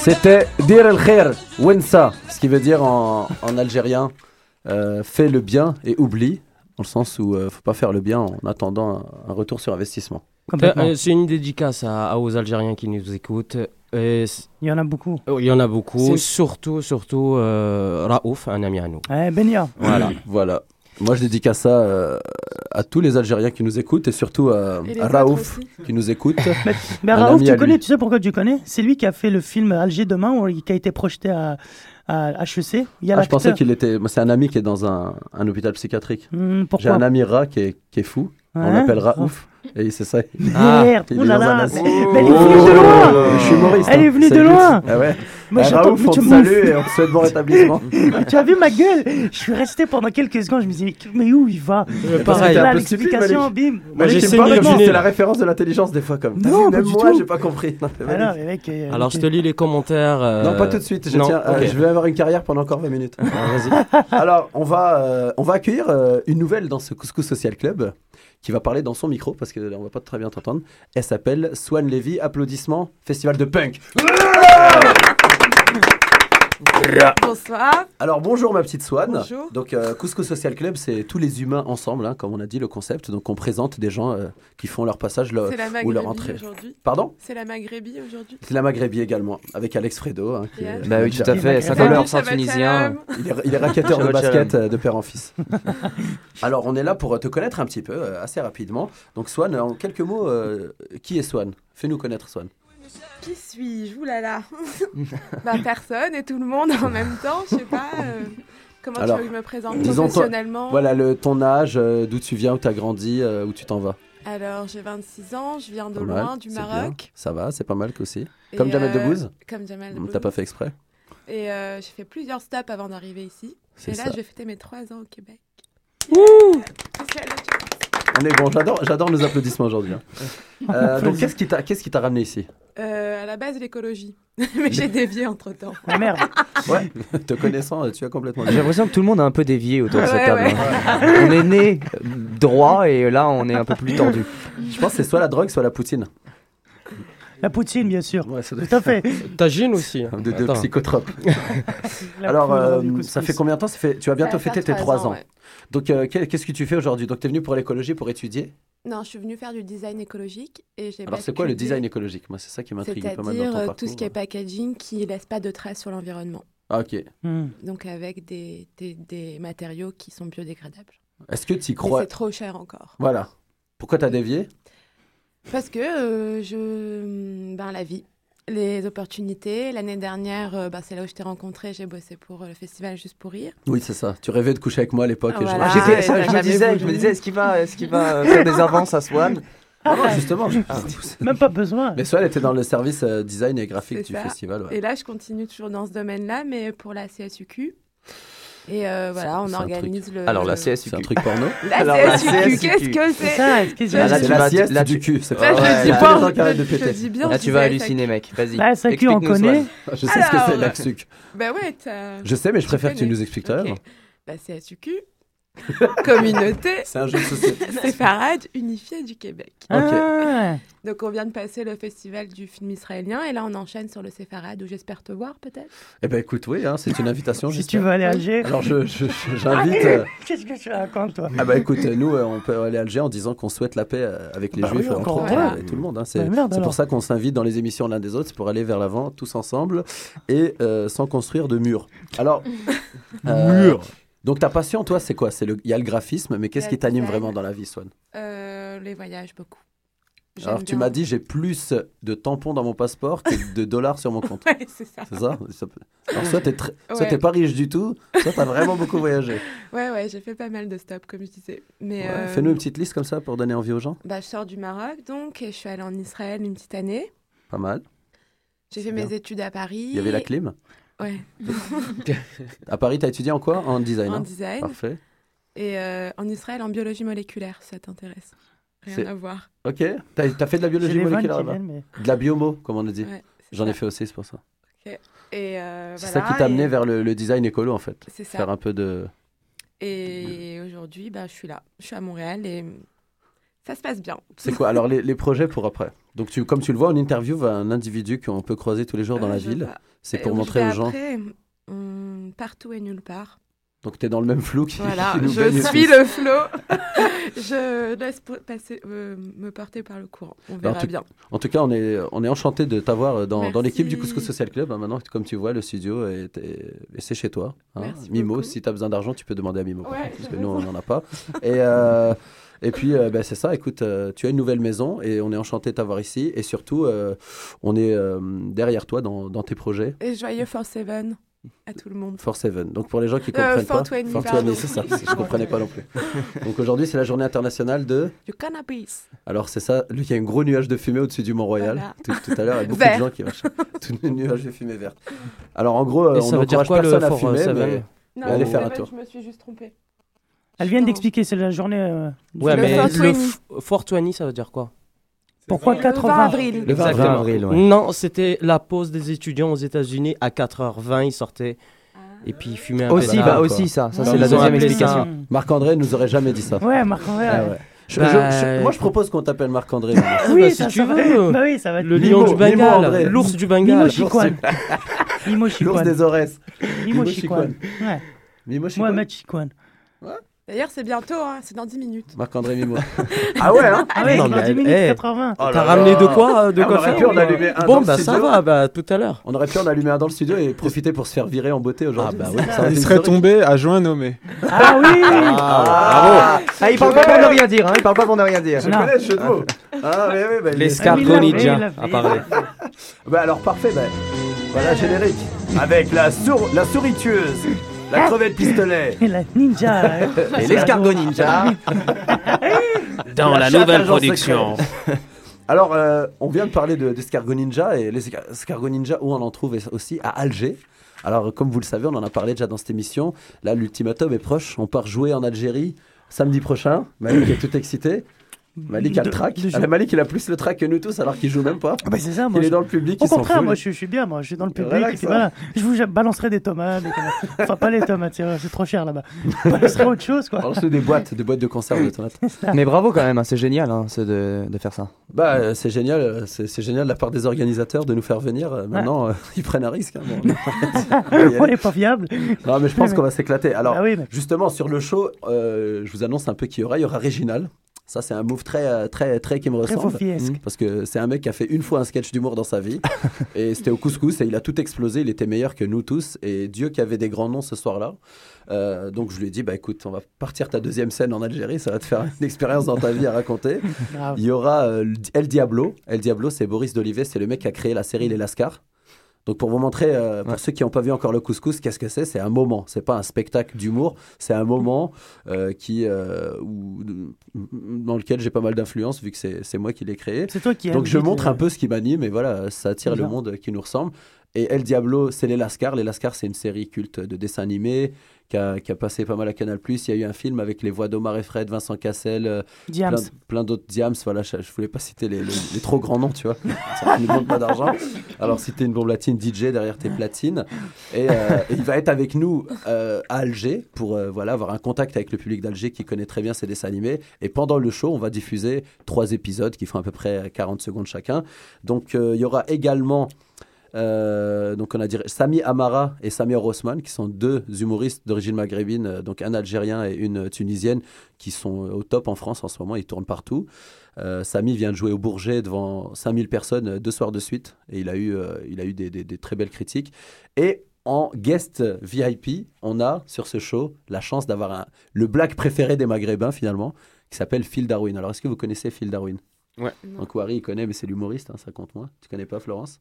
C'était Dir el Khair, Wensa, ce qui veut dire en, en algérien euh, fais le bien et oublie, dans le sens où euh, faut pas faire le bien en attendant un, un retour sur investissement. Complètement. Euh, C'est une dédicace à- à- aux Algériens qui nous écoutent. Et Il y en a beaucoup. oh, il y en a beaucoup, C'est- surtout, surtout euh, Raouf, un ami à nous. Eh, Benia. Voilà. Voilà. Moi, je dédicace ça euh, à tous les Algériens qui nous écoutent et surtout à, Et à Raouf qui nous écoute. *laughs* Mais Un Raouf, tu connais, tu sais pourquoi tu connais? C'est lui qui a fait le film Alger demain, où- qui a été projeté à, à HEC. Il y a Ah, je pensais qu'il était. C'est un ami qui est dans un, un hôpital psychiatrique. Hmm, J'ai un ami rat qui est, qui est fou. On l'appelle Raouf. *laughs* Et c'est ça. Merde, est oh là là, mais- elle est venue de loin. Je suis humoriste. Elle hein, est venue c'est de loin. Ah ouais. Moi, Ah, j'entends- Raouf, mais on tu te me- salue et on te souhaite bon *laughs* rétablissement. tu as vu ma gueule? Je suis resté pendant quelques secondes, je me disais, mais où il va? Que t'es Là, l'explication, bim. Comme si c'était la référence de l'intelligence des fois comme. Non, même moi, j'ai pas compris. Ah mec, euh, Alors, je te lis les commentaires. euh, Non, pas tout de suite. Je, non, tiens, euh, je vais avoir une carrière pendant encore 20 minutes. Alors, vas-y. *laughs* Alors, on va, on va accueillir une nouvelle dans ce Couscous Social Club qui va parler dans son micro parce on va pas très bien t'entendre. Elle s'appelle Swan Levy. Applaudissements. Festival de punk. Bonsoir. Alors bonjour ma petite Swan. Bonjour. Donc euh, Couscous Social Club, c'est tous les humains ensemble, hein, comme on a dit le concept. Donc on présente des gens euh, qui font leur passage le- C'est la ou leur entrée. aujourd'hui. Pardon? C'est la Maghrébie aujourd'hui. C'est la Maghrébie également, avec Alex Fredo. hein, qui Yeah. est- Bah oui, tout à fait, Salut, 50% Shabbat tunisien. shalom. Il est, il est racketteur de basket euh, de père en fils. *laughs* Alors, on est là pour te connaître un petit peu, euh, assez rapidement. Donc, Swan, en quelques mots, euh, qui est Swan? Fais-nous connaître Swan. Qui suis-je? Ouh là. *laughs* bah personne et tout le monde en même temps. Je sais pas. euh, comment Alors, tu veux que je me présente professionnellement? voilà le, ton âge, euh, d'où tu viens, où tu as grandi, euh, où tu t'en vas? Alors j'ai 26 ans. Je viens de Pas loin, mal, du Maroc. bien. Ça va, c'est pas mal aussi. Et, Comme Jamel euh, Debbouze? Comme Jamel Mm, Debbouze. T'as pas fait exprès? Et euh, j'ai fait plusieurs stops avant d'arriver ici. C'est Et là, ça. je vais fêter mes 3 ans au Québec. On est bon, j'adore, j'adore nos applaudissements aujourd'hui. hein. *laughs* Euh, donc, qu'est-ce qui t'a, qu'est-ce qui t'a ramené ici? Euh, à la base, l'écologie. *laughs* Mais j'ai dévié entre temps. Ah merde. *laughs* Ouais, te connaissant, tu as complètement. J'ai l'impression que tout le monde a un peu dévié autour de cette Ouais, table. ouais. hein. On est né droit et là on est un peu plus tendu. Je pense que c'est soit la drogue, soit la poutine. La poutine, bien sûr. Ouais, ça doit Tout à fait. Tagine aussi. De deux Attends. psychotropes. La Alors, poudre euh, du couscous. ça fait combien de temps? Ça fait, Tu vas bientôt fêter tes trois 3 ans. ans, ouais. Donc, euh, qu'est- qu'est-ce que tu fais aujourd'hui? Donc, tu es venu pour l'écologie pour étudier? Non, je suis venue faire du design écologique. Et j'ai Alors, c'est quoi le design écologique? Moi, c'est ça qui m'intrigue pas mal dans C'est-à-dire euh, tout ce qui est packaging qui laisse pas de traces sur l'environnement. Ah, ok. Hmm. Donc avec des, des, des matériaux qui sont biodégradables. Est-ce que tu y crois? c'est trop cher encore. Voilà. Pourquoi t'as dévié? Parce que euh, je... Ben, la vie, les opportunités. L'année dernière, euh, ben, c'est là où je t'ai rencontré. J'ai bossé pour euh, le festival Juste pour Rire. Oui, c'est ça. Tu rêvais de coucher avec moi à l'époque. et je- Voilà. Ah, ça, je me disais, je me disais, est-ce qu'il va, est-ce qu'il va euh, faire des avances à Swan? Ah non, justement. je- Même pas besoin. Mais soit elle était dans le service euh, design et graphique du ça. festival. ouais. Et là, je continue toujours dans ce domaine-là, mais pour la CSUQ. Et euh, voilà, on organise le. Alors la CSUQ. C'est un truc porno *laughs* La Alors, la CSUQ, qu'est-ce que C'est c'est ça, que Ah, là, tu vas- du cul. Pas je dis là, pas. Je dis bien. Là tu vas halluciner mec, vas-y. La SAQ, on Explique-nous, connaît. Swan. Je sais ce que c'est, la suc. Bah ouais, t'as- Je sais, mais je préfère que tu nous expliques l'heure. La CSUQ, *laughs* communauté séfarade *laughs* unifiée du Québec. Ah, Donc on vient de passer le festival du film israélien et là on enchaîne sur le séfarade où j'espère te voir peut-être. Eh ben écoute, oui, hein, c'est une invitation. si tu veux aller à Alger. Alors je- *laughs* j'invite. euh, Qu'est-ce que tu racontes, toi? Ah bah écoute, nous euh, on peut aller à Alger en disant qu'on souhaite la paix euh, avec les Bah juifs oui, entre autres, et tout le monde. hein. C'est Bah c'est pour ça qu'on s'invite dans les émissions l'un des autres, c'est pour aller vers l'avant tous ensemble et euh, sans construire de murs. Alors, euh, donc ta passion, toi, c'est quoi? C'est le, il y a le graphisme, mais qu'est-ce qui t'anime vraiment dans la vie, Swan? Euh, les voyages beaucoup. Alors tu m'as dit j'ai plus de tampons dans mon passeport que de dollars sur mon compte. *laughs* Ouais, c'est ça. C'est ça, Alors soit t'es Ouais. pas riche du tout, soit t'as vraiment beaucoup voyagé. *laughs* Ouais ouais, j'ai fait pas mal de stops comme je disais. Mais Ouais, euh, Fais-nous une petite liste comme ça pour donner envie aux gens. bah, je sors du Maroc donc et je suis allée en Israël une petite année. Pas mal. J'ai fait mes études à Paris. Il y avait la clim. Ouais. *laughs* À Paris, t'as étudié en quoi? En design. en hein? design. Parfait. Et euh, en Israël en biologie moléculaire, si ça t'intéresse? Rien à voir. Ok. T'as as fait de la biologie moléculaire là-bas? Mais- De la biomo, comme on a dit. Ouais, J'en ai fait aussi, c'est pour ça. Ok. Et euh, C'est voilà, ça qui t'a amené et- vers le, le design écolo en fait. C'est ça. Faire un peu de. Et aujourd'hui, bah, je suis là. Je suis à Montréal et ça se passe bien. C'est quoi? Alors les, les projets pour après? Donc tu, comme tu le vois, on interviewe un individu qu'on peut croiser tous les jours *laughs* dans la ville. vois. C'est pour montrer aux gens. après, hum, partout et nulle part. Donc t'es dans le même flou qui, Voilà, nous je suis le flot. *laughs* je laisse passer, euh, me porter par le courant. On En verra tout, bien. en tout cas, on est, on est enchanté de t'avoir dans, dans l'équipe du. Couscous Social Club. hein, maintenant, comme tu vois, le studio est, c'est chez toi. hein. Mimo, beaucoup. si tu as besoin d'argent, tu peux demander à Mimo. Ouais, parce que nous, on n'en a pas. Et, euh, *laughs* et puis, euh, ben, c'est ça. Écoute, euh, tu as une nouvelle maison et on est enchanté de t'avoir ici. Et surtout, euh, on est euh, derrière toi dans, dans tes projets. Et joyeux For Seven à tout le monde. For Seven. Donc pour les gens qui Euh, comprennent pas, 420, For pardon. 420, c'est ça. Je comprenais pas non plus. Donc aujourd'hui, c'est la journée internationale de. Du cannabis. Alors c'est ça, lui, il y a un gros nuage de fumée au-dessus du Mont-Royal. Voilà. Tout, tout à l'heure, il y a beaucoup Vert. de gens qui marchent. Tout un nuage de fumée verte. Alors en gros, Et on ça veut dire n'encourage quoi, le personne à fumer, Seven mais Non, allez le faire un tour. Je me suis juste trompée. Elle vient d'expliquer, c'est la journée. euh, Ouais, mais 420. le f- 420, ça veut dire quoi? Pourquoi Le 80 20 avril. Le 20 20 avril, ouais. Non, c'était la pause des étudiants aux États-Unis à 4h20, ils sortaient et puis ils fumaient un peu. Aussi, Ah, bah aussi ça. Ça, Ouais, c'est la deuxième explication. ça-. Marc-André nous aurait jamais dit ça. Ouais, Marc-André. Ah ouais. ouais. Je- Bah, je- je- moi, je propose qu'on t'appelle Marc-André. *laughs* bah, Oui, si ça, tu ça va- veux. Bah oui, ça va être Le lion du. Bengale, l'ours du Mimo Bengale. L'ours des Aurès. Mimo Chiquan. Ouais. Mimo Chiquan. Mohamed Chiquan. D'ailleurs, c'est bientôt, hein, c'est dans 10 minutes. Marc-André Mimo. *laughs* ah ouais, hein Ah ouais, Non, dans mais 10 minutes, eh. 80. Oh là T'as ramené de quoi euh, De Ah, on quoi aurait faire pu en allumer un dans Bon, le bah ça va, bah tout à l'heure. On aurait pu en allumer un dans le studio et profiter pour se faire virer en beauté aujourd'hui. Ah bah oui. Ça aurait Il serait tombé à juin nommé. Ah oui Ah, Ah, il parle pas pour ne rien dire, hein. Il parle pas pour ne rien dire. Je Non. connais ce jeu de mots. Ah bah, Ah, fait. à parler. Bah alors parfait, bah, voilà générique. Avec la, sour la souritueuse, la crevette pistolet Et la ninja. et l'escargot ninja. Dans La nouvelle production. *laughs* Alors, euh, on vient de parler de- d'escargot ninja et les escar- escargots ninja, où on en trouve aussi à Alger. Alors, comme vous le savez, on en a parlé déjà dans cette émission. Là, l'ultimatum est proche. On part jouer en Algérie samedi prochain. Malik est tout excité. Malik a le track. Ah. Malik, il a plus le track que nous tous alors qu'il joue même pas. Ah bah c'est ça, moi. Il est je- dans le public, Au contraire, moi je, suis- je suis bien, moi je suis dans le public. Relax, et puis hein. voilà, je vous balancerai des tomates. *laughs* Enfin, pas les tomates, c'est trop cher là-bas. Je balancerai autre chose quoi. Des boîtes, des boîtes de conserve de tomates. Mais bravo quand même, hein, c'est génial hein, de, de faire ça. Bah, euh, c'est génial, euh, c'est génial de la part des organisateurs de nous faire venir. Euh, Maintenant, euh, *laughs* ils prennent un risque. hein, bon. On *laughs* n'est pas fiable. non, mais je pense qu'on va s'éclater. Alors, Ah oui, mais- justement, sur le show, euh, je vous annonce un peu qui y aura. Il y aura Réginal. Ça, c'est un move très, euh, très, très qui me ressemble. Mm. Parce que c'est un mec qui a fait une fois un sketch d'humour dans sa vie. *laughs* et c'était au couscous et il a tout explosé. Il était meilleur que nous tous. Et Dieu qui avait des grands noms ce soir-là. Euh, donc je lui ai dit, bah écoute, on va partir ta deuxième scène en Algérie. Ça va te faire *laughs* une expérience dans ta vie à raconter. Il y aura euh, El Diablo. El Diablo, c'est Boris Dolivet, c'est le mec qui a créé la série Les Lascars. Donc pour vous montrer, euh, pour Ouais. ceux qui n'ont pas vu encore le couscous, qu'est-ce que c'est? C'est un moment. C'est pas un spectacle d'humour. C'est un moment euh, qui, euh, où- dans lequel j'ai pas mal d'influence vu que c'est moi qui l'ai créé. C'est toi qui Donc je montre un peu ce qui m'anime et voilà, ça attire le monde qui nous ressemble. Et El Diablo, c'est Les Lascars. Les Lascars, c'est une série culte de dessins animés qui a, qui a passé pas mal à Canal+. Il y a eu un film avec les voix d'Omar et Fred, Vincent Cassel, euh, plein, plein d'autres Diams. Voilà, je, je voulais pas citer les, les- les trop grands noms, tu vois. Ça ne demande pas d'argent. Alors, si t'es une bombe latine DJ derrière tes platines. Et, euh, et il va être avec nous euh, à Alger pour euh, voilà, avoir un contact avec le public d'Alger qui connaît très bien ces dessins animés. Et pendant le show, on va diffuser trois épisodes qui font à peu près 40 secondes chacun. Donc, il y aura également. Euh, donc on a dit Sami Amara et Samir Osman qui sont deux humoristes d'origine maghrébine, euh, donc un Algérien et une Tunisienne qui sont au top en France en ce moment, ils tournent partout. Euh, Sami vient de jouer au Bourget devant 5000 personnes euh, deux soirs de suite et il a eu, euh, il a eu des, des- des très belles critiques. Et en guest VIP, on a sur ce show la chance d'avoir le black préféré des Maghrébins finalement, qui s'appelle Phil Darwin. Alors est-ce que vous connaissez Phil Darwin? Ouais. Donc Wari il connaît, mais c'est l'humoriste, hein, ça compte moins. Tu connais pas Florence?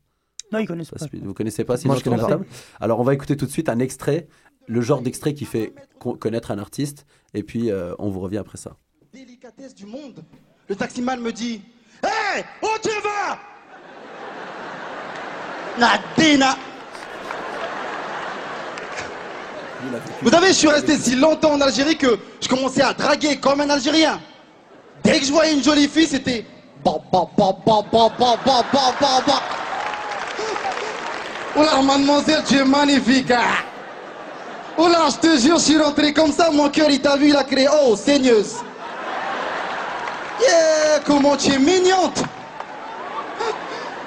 Non, ils connaissent pas. Vous connaissez pas Moi, sinon je connais pas. Table Alors on va écouter tout de suite un extrait, le genre d'extrait qui fait co- connaître un artiste, et puis euh, on vous revient après ça. délicatesse du monde. Le taximan me dit Hé, où tu vas? Nadina Vous savez, je suis resté si longtemps en Algérie que je commençais à draguer comme un Algérien. Dès que je voyais une jolie fille, c'était. Ba, ba, ba, ba, ba, ba, ba, ba, ba, ba. Là, mademoiselle, tu es magnifique. hein. Là, je te jure, je suis rentré comme ça, mon cœur, il t'a vu, il a créé. Oh, saigneuse. Yeah, comment tu es mignonne.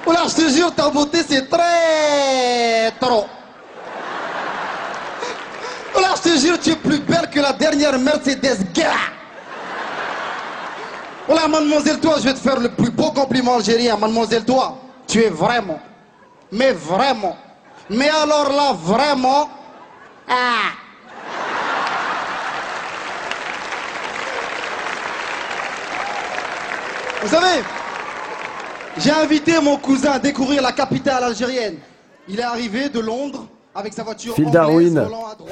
Là, je te jure, ta beauté, c'est très trop. Là, je te jure, tu es plus belle que la dernière Mercedes gars. Là, mademoiselle, toi, je vais te faire le plus beau compliment algérien. Mademoiselle, toi, tu es vraiment, mais vraiment, mais alors là, vraiment, ah. Vous savez, j'ai invité mon cousin à découvrir la capitale algérienne. Il est arrivé de Londres avec sa voiture Phil Darwin.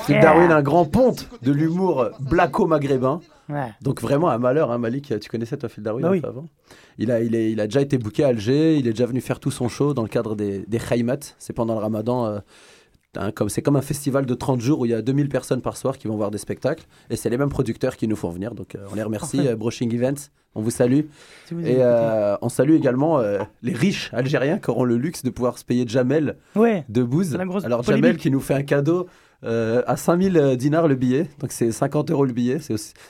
Phil Darwin, un grand ponte de l'humour blacko-maghrébin. Ouais. Donc vraiment un malheur, hein, Malik. Tu connaissais toi Phil Darwin Bah oui. avant? Il a, il, est- il a déjà été booké à Alger, il est déjà venu faire tout son show dans le cadre des, des. C'est pendant le ramadan. euh, comme, c'est comme un festival de 30 jours où il y a 2000 personnes par soir qui vont voir des spectacles. Et c'est les mêmes producteurs qui nous font venir. Donc euh, on les remercie, euh, Brushing Events. On vous salue. Si vous Et euh, on salue également les riches algériens qui auront le luxe de pouvoir se payer Jamel Ouais. de Bouze. Alors polémique. Jamel qui nous fait un cadeau euh, à 5000 dinars le billet, donc c'est 50 euros le billet,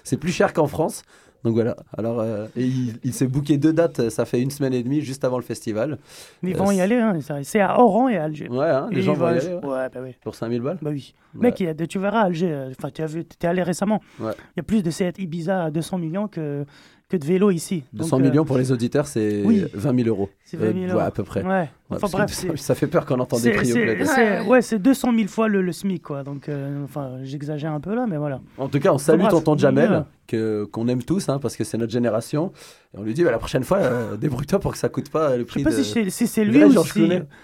c'est plus cher qu'en France. Donc voilà, alors euh, et il, il s'est booké deux dates, euh, ça fait une semaine et demie juste avant le festival. Mais ils Euh, vont y aller, hein, c'est à Oran et à Alger. Ouais, hein, les Et gens vont y aller, ouais. Ouais, bah oui. Pour 5000 balles Bah oui. Ouais. Mec, il y a des- tu verras à Alger, euh, enfin, tu as vu, es allé récemment. Ouais. Il y a plus de Seat Ibiza à 200 millions que, que de vélos ici. 200 Donc, euh, millions pour les auditeurs, c'est oui. 20 000 euros. C'est 20 000 Euh, euros. ouais, à peu près. Ouais. Enfin, parce que bref, ça, ça fait peur quand on entend des prix au Ouais, c'est 200 000 fois le, le SMIC, quoi. Donc, euh, enfin, j'exagère un peu là, mais voilà. En tout cas, on salue tonton Jamel, que, qu'on aime tous, hein, parce que c'est notre génération. Et on lui dit, bah, la prochaine fois, euh, *laughs* débrouille-toi pour que ça coûte pas le Je prix sais pas de... si c'est si c'est de lui ou si,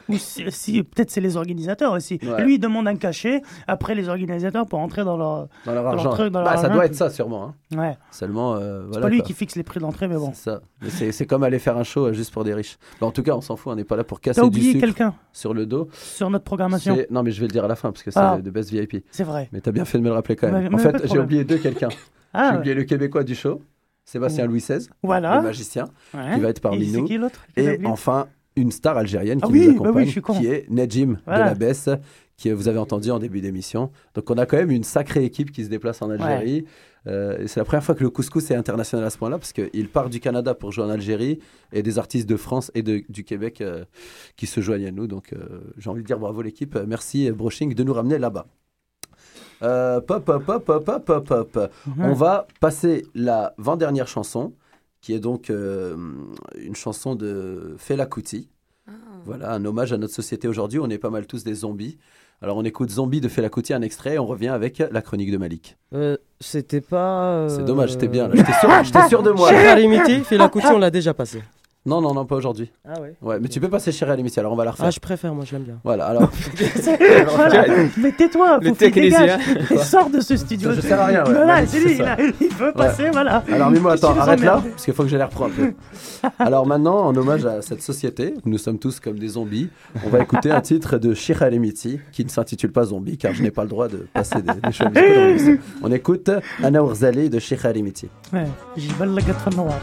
ou si, si- peut-être c'est les organisateurs aussi. Ouais. Lui il demande un cachet, après les organisateurs pour entrer dans leur Dans leur dans argent. truc, dans Bah, leur ça argent. doit être ça, sûrement. hein. Ouais. Seulement, euh, C'est voilà. pas lui quoi. qui fixe les prix d'entrée, mais bon. C'est ça. Mais c'est, c'est comme aller faire un show juste pour des riches. Bah, en tout cas, on s'en fout, on n'est pas là pour casser T'as du oublié sucre quelqu'un sur le dos. sur notre programmation. C'est- Non, mais je vais le dire à la fin parce que c'est Ah. de Best VIP. C'est vrai. Mais t'as bien fait de me le rappeler quand Mais- même. mais en pas de fait, j'ai problème. oublié deux quelqu'un. *laughs* Ah, j'ai oublié le Québécois du show, Sébastien Louis XVI, Voilà. le magicien, Ouais. qui va être parmi Et c'est nous. qui l'autre Et oublié enfin, une star algérienne Ah qui oui, nous bah oui, accompagne, je suis con. qui est Nejim Voilà. de la Besse, qui euh, vous avez entendu en début d'émission. Donc on a quand même une sacrée équipe qui se déplace en Algérie. Euh, c'est la première fois que le couscous est international à ce point-là, parce qu'il part du Canada pour jouer en Algérie, et des artistes de France et de- du Québec euh, qui se joignent à nous. Donc euh, j'ai envie de dire bravo l'équipe, merci Broching de nous ramener là-bas. Euh, pop, pop, pop, pop, pop, pop. Mhm. On va passer la avant-dernière chanson, qui est donc euh, une chanson de Fela Kuti. Voilà, un hommage à notre société aujourd'hui. On est pas mal tous des zombies. Alors on écoute Zombie de Fela Kuti, un extrait, et on revient avec la chronique de Malik. Euh, C'était pas. C'est dommage, j'étais bien là. J'étais sûr, de moi. Chez Karimiti, fait la couture, on l'a déjà passé. Non, non, non, pas aujourd'hui. Ah ouais Ouais, mais tu peux passer chérie à alors on va la refaire. Ah, je préfère, moi je l'aime bien. Voilà, *laughs* alors. *laughs* Mais tais-toi, Le faut dégage. *laughs* Sors de ce studio. Je sers à rien. Voilà, c'est il, a- veut passer, voilà. Alors Mimo, attends, arrête là, parce qu'il faut que j'ai l'air propre. Alors maintenant, en hommage à cette société, nous sommes tous comme des zombies, on va écouter un titre de Shirley Lemiti, qui ne s'intitule pas Zombie, car je n'ai pas le droit de passer des, choses. On écoute Anna Ourzali de Shirley Lemiti. Ouais, j'ai mal la gâteau noire.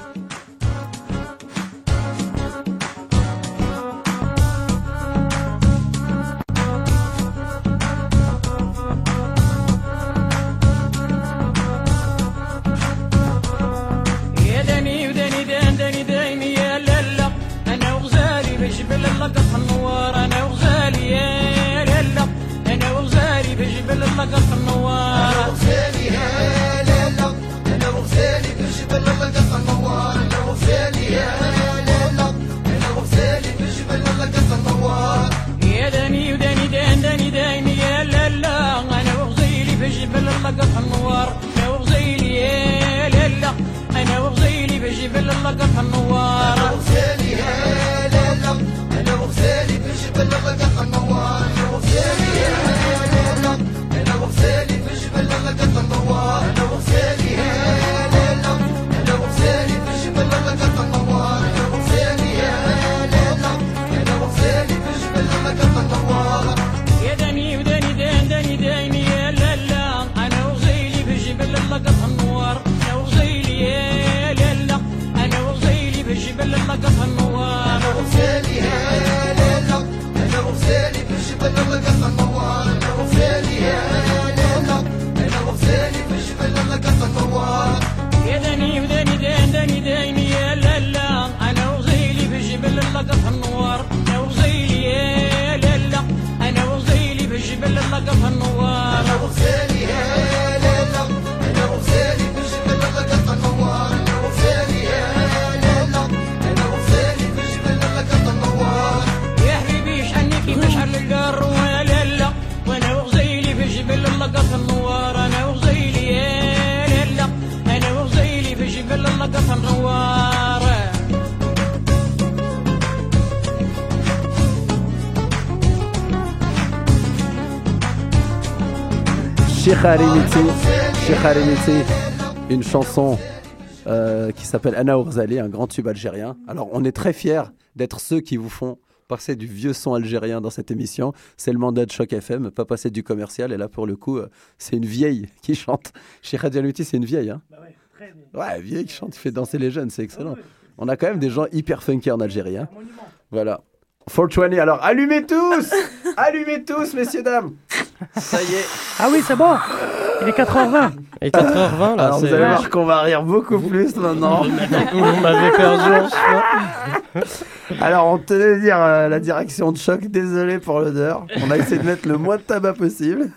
بجبل اللقط وقفها النوار أنا وغزالي في الجبل وقفها النوار. أنا وغزالي في الجبل وقفها النوار يا داني وداني داني دايمي يا لالا أنا وغزالي في الجبل وقفها النوار أنا وغزالي يا لالا أنا وغزالي في الجبل وقفها النوار. Limiti, une chanson euh, qui s'appelle Anna Ourzali, un grand tube algérien. Alors, on est très fiers d'être ceux qui vous font passer du vieux son algérien dans cette émission. C'est le mandat de Choc FM, pas passer du commercial. Et là, pour le coup, euh, c'est une vieille qui chante. Limiti, c'est une vieille. Hein ouais, vieille qui chante, qui fait danser les jeunes, c'est excellent. On a quand même des gens hyper funky en Algérie. hein. Voilà. 420, alors allumez tous *laughs* Allumez tous, messieurs, dames Ça y est. Ah oui, c'est bon. Il est 4h20. Et 4h20 là, Alors vous c'est- allez voir qu'on va rire beaucoup plus maintenant. Vous m'avez perdu. Alors on tenait à dire à la direction de choc, désolé pour l'odeur. On a essayé de mettre le moins de tabac possible.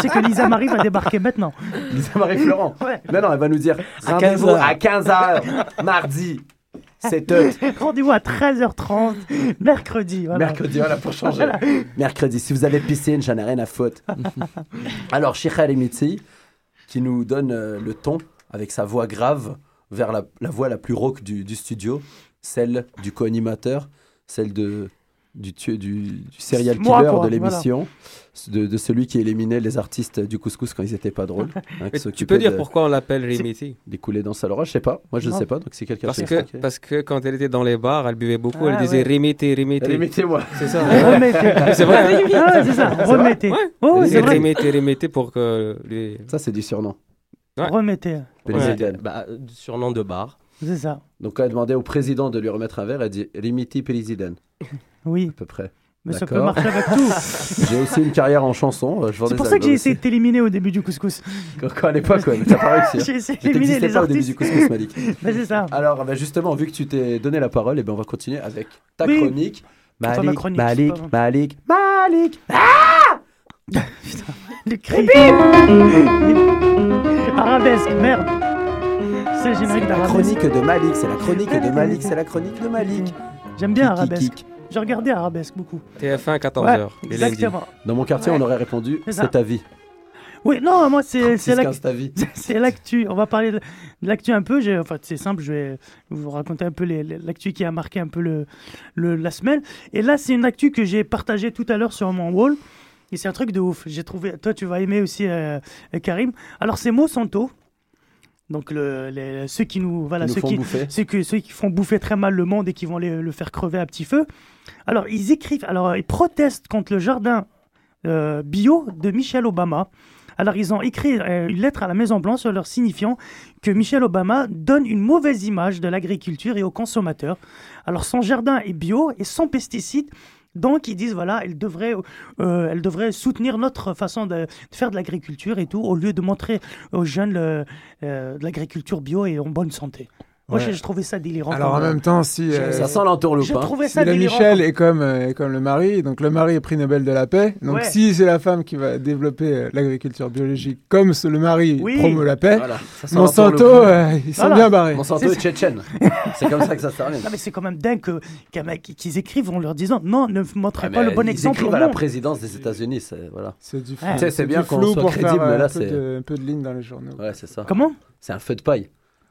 C'est que Lisa Marie va débarquer maintenant. Lisa Marie Florent. Ouais. Mais non, elle va nous dire À rendez-vous 15 heures. à 15h mardi. C'est eux. *laughs* Rendez-vous à 13h30 mercredi. Voilà. Mercredi, voilà, pour changer. Voilà. Mercredi, si vous avez piscine, j'en ai rien à foutre. *laughs* Alors, Shikha Limiti, qui nous donne euh, le ton avec sa voix grave vers la, la voix la plus rauque du, du studio, celle du co-animateur, celle de, du, du, du serial Moi, killer quoi, de l'émission, de, de celui qui éliminait les artistes du couscous quand ils étaient pas drôles. hein, tu peux dire de- pourquoi on l'appelle Rimiti Des coulées dans sa Laura, je sais pas. Moi, je ne sais pas. Donc, si quelqu'un parce que, expliquer. parce que quand elle était dans les bars, elle buvait beaucoup, Ah, elle disait ouais. Rimiti, Rimiti. Remettez-moi. C'est ça. *laughs* Remettez. c'est vrai. hein Ah ouais, c'est ça, remettez. Ouais. Oh, Elle c'est disait vrai. Rimiti, Rimiti pour que les... Ça, c'est du surnom. Ouais. Remettez. Président. Bah, surnom de bar. C'est ça. Donc, quand elle demandait au président de lui remettre un verre, elle dit Rimiti président. Oui. À peu près. Mais ça peut marcher avec tout. *laughs* J'ai aussi une carrière en chanson. euh, C'est pour ça que j'ai essayé de t'éliminer au début du couscous. *laughs* Quand, quand à l'époque, ouais, t'as pas réussi. hein. J'ai essayé d'éliminer les pas au début du couscous, Malik. Mais *laughs* c'est ça. Alors, bah, justement, vu que tu t'es donné la parole, eh ben, on va continuer avec ta Oui. chronique. Ma Malik, chronique, Malik, pas Malik, Malik. Le cri. Arabesque, merde. C'est La chronique de Malik, c'est la chronique de Malik, c'est la chronique de Malik. J'aime bien Arabesque. J'ai regardé Arabesque beaucoup. TF1 14h. Ouais, exactement. Dans mon quartier, Ouais. on aurait répondu C'est ta vie. Oui, non, moi, c'est c'est l'ac- 15 ta vie. *laughs* c'est l'actu. On va parler de l'actu un peu. J'ai- Enfin, c'est simple, je vais vous raconter un peu l'actu qui a marqué un peu le, le- la semaine. Et là, c'est une actu que j'ai partagée tout à l'heure sur mon wall. Et c'est un truc de ouf. J'ai trouvé. Toi, tu vas aimer aussi, euh, Karim. Alors, c'est Monsanto. Donc, le- les- ceux qui nous. Voilà, Qui nous ceux, qui, bouffer. ceux, que- ceux qui font bouffer très mal le monde et qui vont les- le faire crever à petit feu. Alors, ils écrivent. Alors, ils protestent contre le jardin euh, bio de Michelle Obama. Alors, ils ont écrit euh, une lettre à la Maison-Blanche leur signifiant que Michelle Obama donne une mauvaise image de l'agriculture et aux consommateurs. Alors, son jardin est bio et sans pesticides. Donc, ils disent, voilà, elle devrait, euh, elle soutenir notre façon de, faire de l'agriculture et tout, au lieu de montrer aux jeunes euh, de l'agriculture bio et en bonne santé. Moi, Ouais. j'ai j'ai trouvé ça délirant. Alors en même temps, si. Euh, Ça sent l'entourloupe. J'ai hein. trouvé Si ça la délirant. Michel est comme, euh, est comme le mari, donc le mari est prix Nobel de la paix. Donc Ouais. si c'est la femme qui va développer euh, l'agriculture biologique, comme ce- le mari Oui. promeut la paix, Voilà, Monsanto, euh, ils sont Voilà. bien barrés. Monsanto est tchétchène. C'est comme ça que ça se termine. Non, mais c'est quand même dingue que- qu'un mec- qu'ils écrivent en leur disant non, ne montrez Ah, pas le bon ils exemple écrivent à la présidence des États-unis, c'est voilà. C'est du flou. C'est bien qu'on soit crédible, mais là, c'est- un peu de ligne dans les journaux. Ouais, c'est ça. Comment? C'est un feu de paille.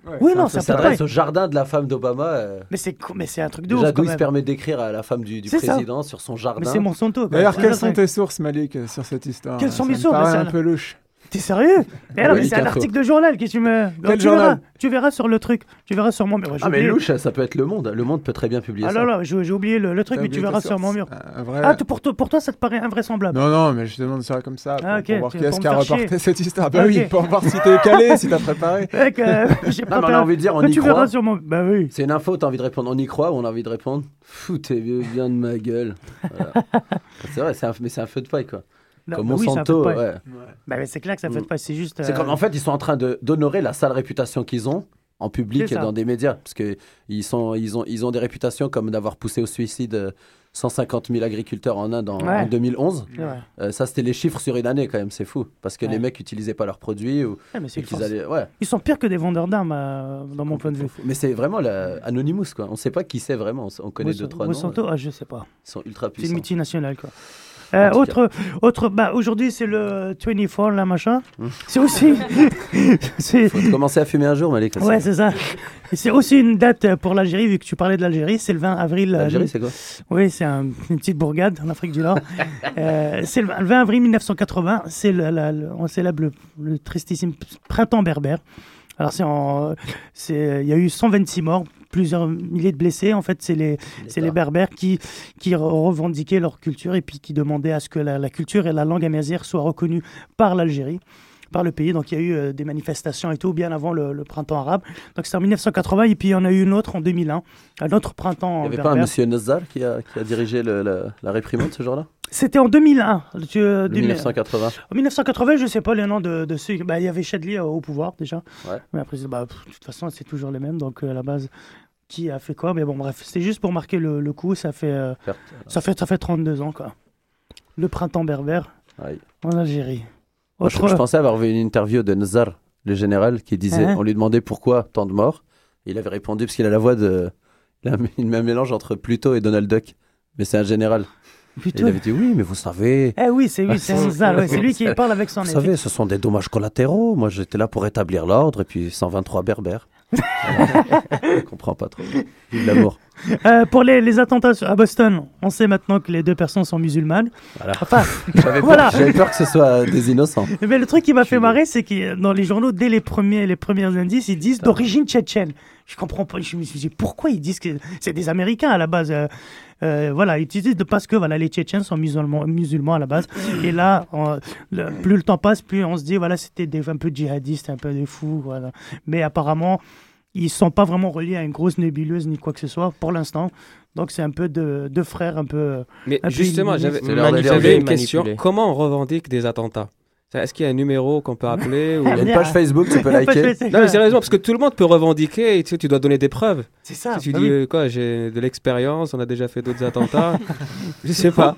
Ouais. Oui, non, Ça c'est s'adresse au jardin de la femme d'Obama. euh, Mais c'est mais c'est un truc de Déjà, ouf quand d'où il se même. permet d'écrire à la femme du, du C'est ça. président sur son Mais jardin. c'est Monsanto. D'ailleurs, C'est quelles sont tes sources, Malik, sur cette histoire? Quelles sont mes me sources Mais un peu louche. T'es sérieux Eh non, mais c'est un article de journal que tu me. Quel tu journal verras, tu verras sur le truc. Tu verras sur mon mur. Ah, mais oublié. louche, ça peut être Le Monde. Le Monde peut très bien publier Ah ça. là là, j'ai oublié le, le truc, mais tu verras sur mon mur. Vrai- Ah, pour, toi, pour toi, ça te paraît invraisemblable Non, non, mais je demande ça comme ça, pour, Ah, pour voir qui est-ce qui a reporté cette histoire. Bah oui, pour voir si t'es calé, si t'as préparé. *laughs* Que, euh, *laughs* j'ai on a préparé- envie de dire, on y tu croit. verras sur mon. Bah oui. C'est une info, t'as envie de répondre. On y croit ou on a envie de répondre? Foutez bien de ma gueule. *laughs* C'est vrai, c'est un- mais c'est un feu de paille, quoi. Non, Comme bah oui, Monsanto, paille. ouais. Bah, mais c'est clair que ça fait Mm. pas. C'est juste. C'est euh, comme, en fait, ils sont en train d'honorer la sale réputation qu'ils ont en public et dans des médias. Parce qu'ils sont, ils ont, ils ont des réputations comme d'avoir poussé au suicide euh, 150 000 agriculteurs en Inde en, Ouais. en 2011. C'est vrai. Euh, ça, c'était les chiffres sur une année, quand même, c'est fou. Parce que Ouais. les mecs n'utilisaient pas leurs produits. Ou, allaient-. Ils sont pires que des vendeurs d'armes, euh, dans mon point de vue. Mais c'est vraiment la... Anonymous, quoi. On ne sait pas qui c'est vraiment. On, on connaît Monsanto- deux, trois noms. Monsanto, euh, ah, je sais pas. Ils sont ultra C'est une puissants. multinationale, quoi. Euh, autre, autre, bah, aujourd'hui c'est le 24, là, machin. Hmm. C'est aussi. *laughs* c'est, Faut commencer à fumer un jour, Malik. ouais, c'est ça. C'est aussi une date pour l'Algérie, vu que tu parlais de l'Algérie. C'est le 20 avril. euh, L'Algérie, c'est quoi? Oui, c'est un- une petite bourgade en Afrique du Nord. *laughs* Euh, c'est le, le 20 avril 1980. C'est le, la- le- on célèbre le, le tristissime printemps berbère. Alors, c'est en, c'est, il y a eu 126 morts, plusieurs milliers de blessés. En fait, c'est les, c'est les berbères qui, qui re- revendiquaient leur culture et puis qui demandaient à ce que la, la culture et la langue amazigh soient reconnues par l'Algérie par le pays. Donc il y a eu euh, des manifestations et tout bien avant le, le printemps arabe. Donc c'était en 1980 et puis il y en a eu une autre en 2001, un autre printemps Il n'y avait pas un monsieur Nazar qui a, qui a dirigé le- la, la réprimande ce jour-là? C'était en 2001. tu- euh, 2000. 1980. En 1980, je sais pas les noms de, de ceux. Bah, il y avait Chadli euh, au pouvoir déjà. Ouais. Mais après, c'est- bah, pff, de toute façon, c'est toujours les mêmes. Donc euh, à la base, qui a fait quoi? Mais bon, bref, c'était juste pour marquer le, le coup. Ça fait, ça fait, ça fait 32 ans quoi. Le printemps berbère Aïe. en Algérie. Moi, je, pensais avoir vu une interview de Nazar, le général, qui disait, Hein on lui demandait pourquoi tant de morts. Il avait répondu parce qu'il a la voix de, il a un- mélange entre Pluto et Donald Duck. Mais c'est un général. Pluto. Et il avait dit oui, mais vous savez. Eh oui, c'est lui, c'est Nzal, ouais, c'est lui qui parle avec son Vous savez, ce sont des dommages collatéraux. Moi, j'étais là pour établir l'ordre et puis 123 berbères. Je comprends pas trop. Vive l'amour. Euh, pour les, les attentats à Boston, on sait maintenant que les deux personnes sont musulmanes. Voilà. Enfin, *laughs* J'avais voilà. peur, j'avais peur que ce soit des innocents. Mais le truc qui m'a fait marrer, c'est que dans les journaux, dès les premiers, les premiers indices, ils disent d'origine tchétchène. Je comprends pas. Je me suis dit pourquoi ils disent que c'est des Américains à la base. euh, euh, voilà, ils disent parce que voilà, les Tchétchènes sont musulmans, musulmans à la base. Et là, on- le- plus le temps passe, plus on se dit voilà, c'était des, un peu djihadistes, un peu des fous, voilà. Mais apparemment, ils sont pas vraiment reliés à une grosse nébuleuse ni quoi que ce soit pour l'instant. Donc c'est un peu de, de frères, un peu. Mais un justement, j'avais une question. Comment on revendique des attentats? Est-ce qu'il y a un numéro qu'on peut appeler *laughs* ou... Il y a une page Facebook, tu peux *laughs* liker. Non, mais sérieusement, parce que tout le monde peut revendiquer et tu, sais, tu dois donner des preuves. C'est ça, Si tu bah dis, oui. euh, quoi, j'ai de l'expérience, on a déjà fait d'autres attentats. *laughs* Je sais pas.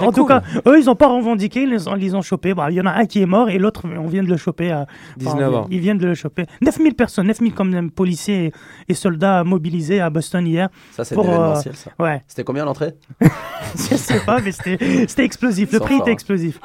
En tout cool. cas, eux, ils n'ont pas revendiqué, ils les ont, ils ont chopés. Bah, il y en a un qui est mort et l'autre, on vient de le choper à 19 ans. Ils viennent de le choper. 9000 personnes, 9000 comme même policiers et, et soldats mobilisés à Boston hier. Ça, c'est pour, euh, événementiel, ça. Ouais. C'était combien l'entrée? Je sais pas, mais c'était c'était explosif. Le prix était fort. explosif.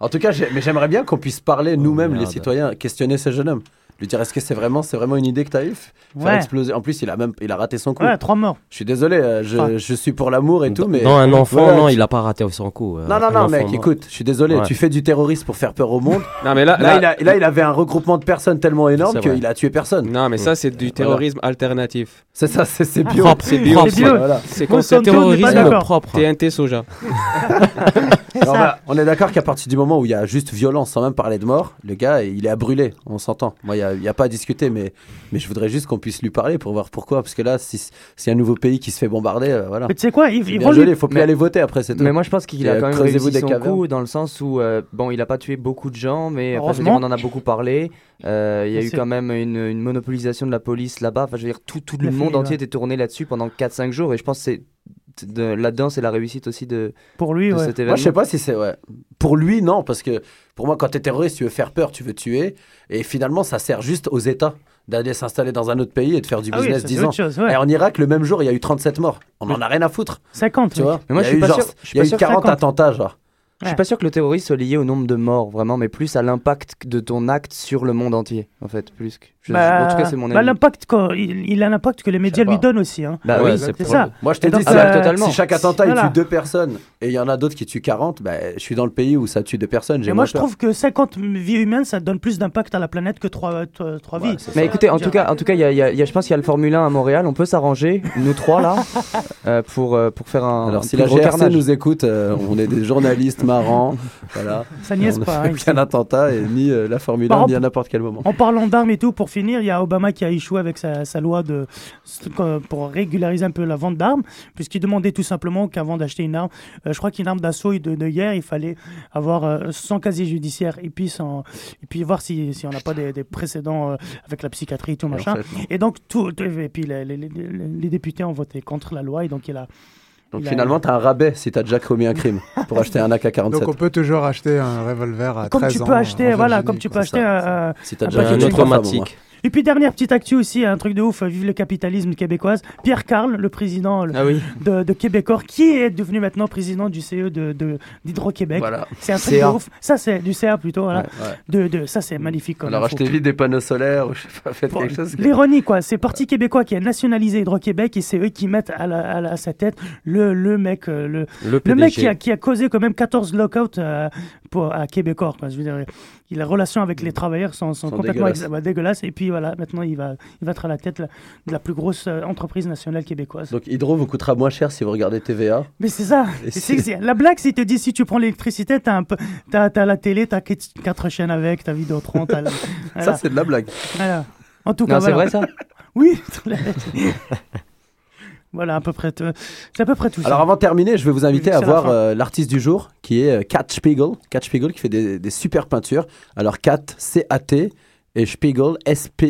En tout cas, mais j'aimerais bien qu'on puisse parler nous-mêmes, les merde. citoyens, questionner ce jeune homme. Lui dire, est-ce que c'est vraiment, c'est vraiment une idée que t'as eu F- Faire Ouais. exploser. En plus, il a même, il a raté son coup. Ouais, trois morts. Je suis désolé, euh, je, Ah. je suis pour l'amour et tout, mais. Non, un enfant, Voilà, non, tu- il a pas raté son coup. euh, Non, non, un non, enfant mec, mort. écoute, je suis désolé, Ouais. tu fais du terrorisme pour faire peur au monde. *laughs* Non, mais là, Là, là- il, a, là, il avait un regroupement de personnes tellement énorme qu'il a tué personne. Non, mais ça, c'est du terrorisme alternatif. C'est ça, c'est c'est bio. C'est bio. C'est. Voilà. C'est Terrorisme propre. TNT soja. *laughs* Alors, on est d'accord qu'à partir du moment où il y a juste violence, sans même parler de mort, le gars, il est à brûler, on s'entend. Moi, il n'y a, pas à discuter, mais, mais je voudrais juste qu'on puisse lui parler pour voir pourquoi. Parce que là, si c'est un nouveau pays qui se fait bombarder, euh, voilà. Mais tu sais quoi, bien vont joli, lui... il faut plus Mais- aller voter après, c'est tout. Mais moi je pense qu'il a euh, quand même réussi des son cavernes. coup dans le sens où euh, bon il a pas tué beaucoup de gens mais enfin, dire, on en a beaucoup parlé. Euh, Il y a eu quand même une, une monopolisation de la police là-bas. Enfin je veux dire tout, tout le La monde fille, entier ouais. était tourné là-dessus pendant 4-5 jours et je pense que c'est de- là-dedans c'est la réussite aussi de, Pour lui, de ouais. cet Moi, événement. je sais pas si c'est. Ouais. Pour lui, non, parce que pour moi, quand t'es terroriste, tu veux faire peur, tu veux tuer. Et finalement, ça sert juste aux États d'aller s'installer dans un autre pays et de faire du Ah oui, business ça, c'est 10 ans. chose, ouais. Et en Irak, le même jour, il y a eu 37 morts. On en a rien à foutre, 50, tu vois. Mais moi, il y je a suis eu pas genre- sûr- je suis Il y a eu sûr 40 50. attentats, genre. Je suis pas sûr que le terrorisme soit lié au nombre de morts vraiment mais plus à l'impact de ton acte sur le monde entier en fait plus que je- Bah, en tout cas c'est mon bah, avis. l'impact il, il a l'impact que les médias lui donnent aussi. Hein. Bah oui, c'est ça. Moi, je te dis, Ah si, totalement. si chaque attentat il Voilà. tue deux personnes et il y en a d'autres qui tuent 40, bah, je suis dans le pays où ça tue deux personnes. j'ai Et moi, je peur. trouve que 50 vies humaines, ça donne plus d'impact à la planète que 3, Ouais, vies. c'est Mais ça. écoutez, en tout cas, en tout cas, il y a- y a- il y a- je pense qu'il y a le Formule 1 à Montréal. On peut s'arranger, nous trois là, *laughs* euh, pour euh, pour faire un. Alors, un si la GRC nous écoute, euh, on est des journalistes marrants. Voilà. Ça niaise on pas, hein, qu'un attentat et ni euh, la Formule Par 1 ni à n'importe quel moment. En parlant d'armes et tout, pour finir, il y a Obama qui a échoué avec sa, sa loi de, pour régulariser un peu la vente d'armes, puisqu'il demandait tout simplement qu'avant d'acheter une arme, euh, je crois qu'une arme d'assaut de, de guerre, il fallait avoir euh, son casier judiciaire et puis, sans- et puis voir si, si on n'a pas des, des précédents euh, avec la psychiatrie et tout en machin. fait. Et donc, tout, et puis les, les- les- les députés ont voté contre la loi et donc il a. Donc a- finalement, t'as un rabais si t'as déjà commis un crime pour *laughs* acheter un AK-47. Donc on peut toujours acheter un revolver à Comme 13 tu ans peux acheter, en voilà, Virginie, comme tu peux acheter un, Si t'as un déjà un de Et puis dernière petite actu aussi, un truc de ouf, vive le capitalisme québécoise. Pierre Carl, le président le- Ah oui. de, de Québécois, qui est devenu maintenant président du CE de, de- d'Hydro-Québec. Voilà. C'est un truc CA. de ouf. Ça c'est du CA plutôt, voilà. Ouais. De, de, ça c'est magnifique. Comme Alors achetez vite des panneaux solaires ou je sais pas, faites Bon, quelque chose. L'ironie, quoi, c'est Parti québécois qui a nationalisé Hydro-Québec et c'est eux qui mettent à, la- à la- à sa tête le, le mec, euh, le, Le le mec qui a, qui a causé quand même 14 lockouts euh, pour, à Québécois. Quoi. Je veux dire, il- les relations avec les travailleurs sont, sont Sont complètement dégueulasses. bah, dégueulasses. Et puis voilà, maintenant il va, il va être à la tête de la plus grosse euh, entreprise nationale québécoise. Donc Hydro vous coûtera moins cher si vous regardez TVA. Mais c'est ça. Et Et c'est- c'est- c'est- la blague, c'est te dit si tu prends l'électricité, t'as un peu, t'as, t'as la télé, t'as quatre, chaînes avec, t'as Vidéotron, t'as la- *laughs* Ça c'est de la blague. Voilà. En tout cas, Non, c'est vrai ça. *laughs* Oui. *laughs* voilà, à peu près. tout- C'est à peu près tout. Alors ça. avant de terminer, je vais vous inviter à voir euh, l'artiste du jour qui est euh, Kat Spiegel. Kat Spiegel qui fait des, des super peintures. Alors Kat, C-A-T et Spiegel, S-P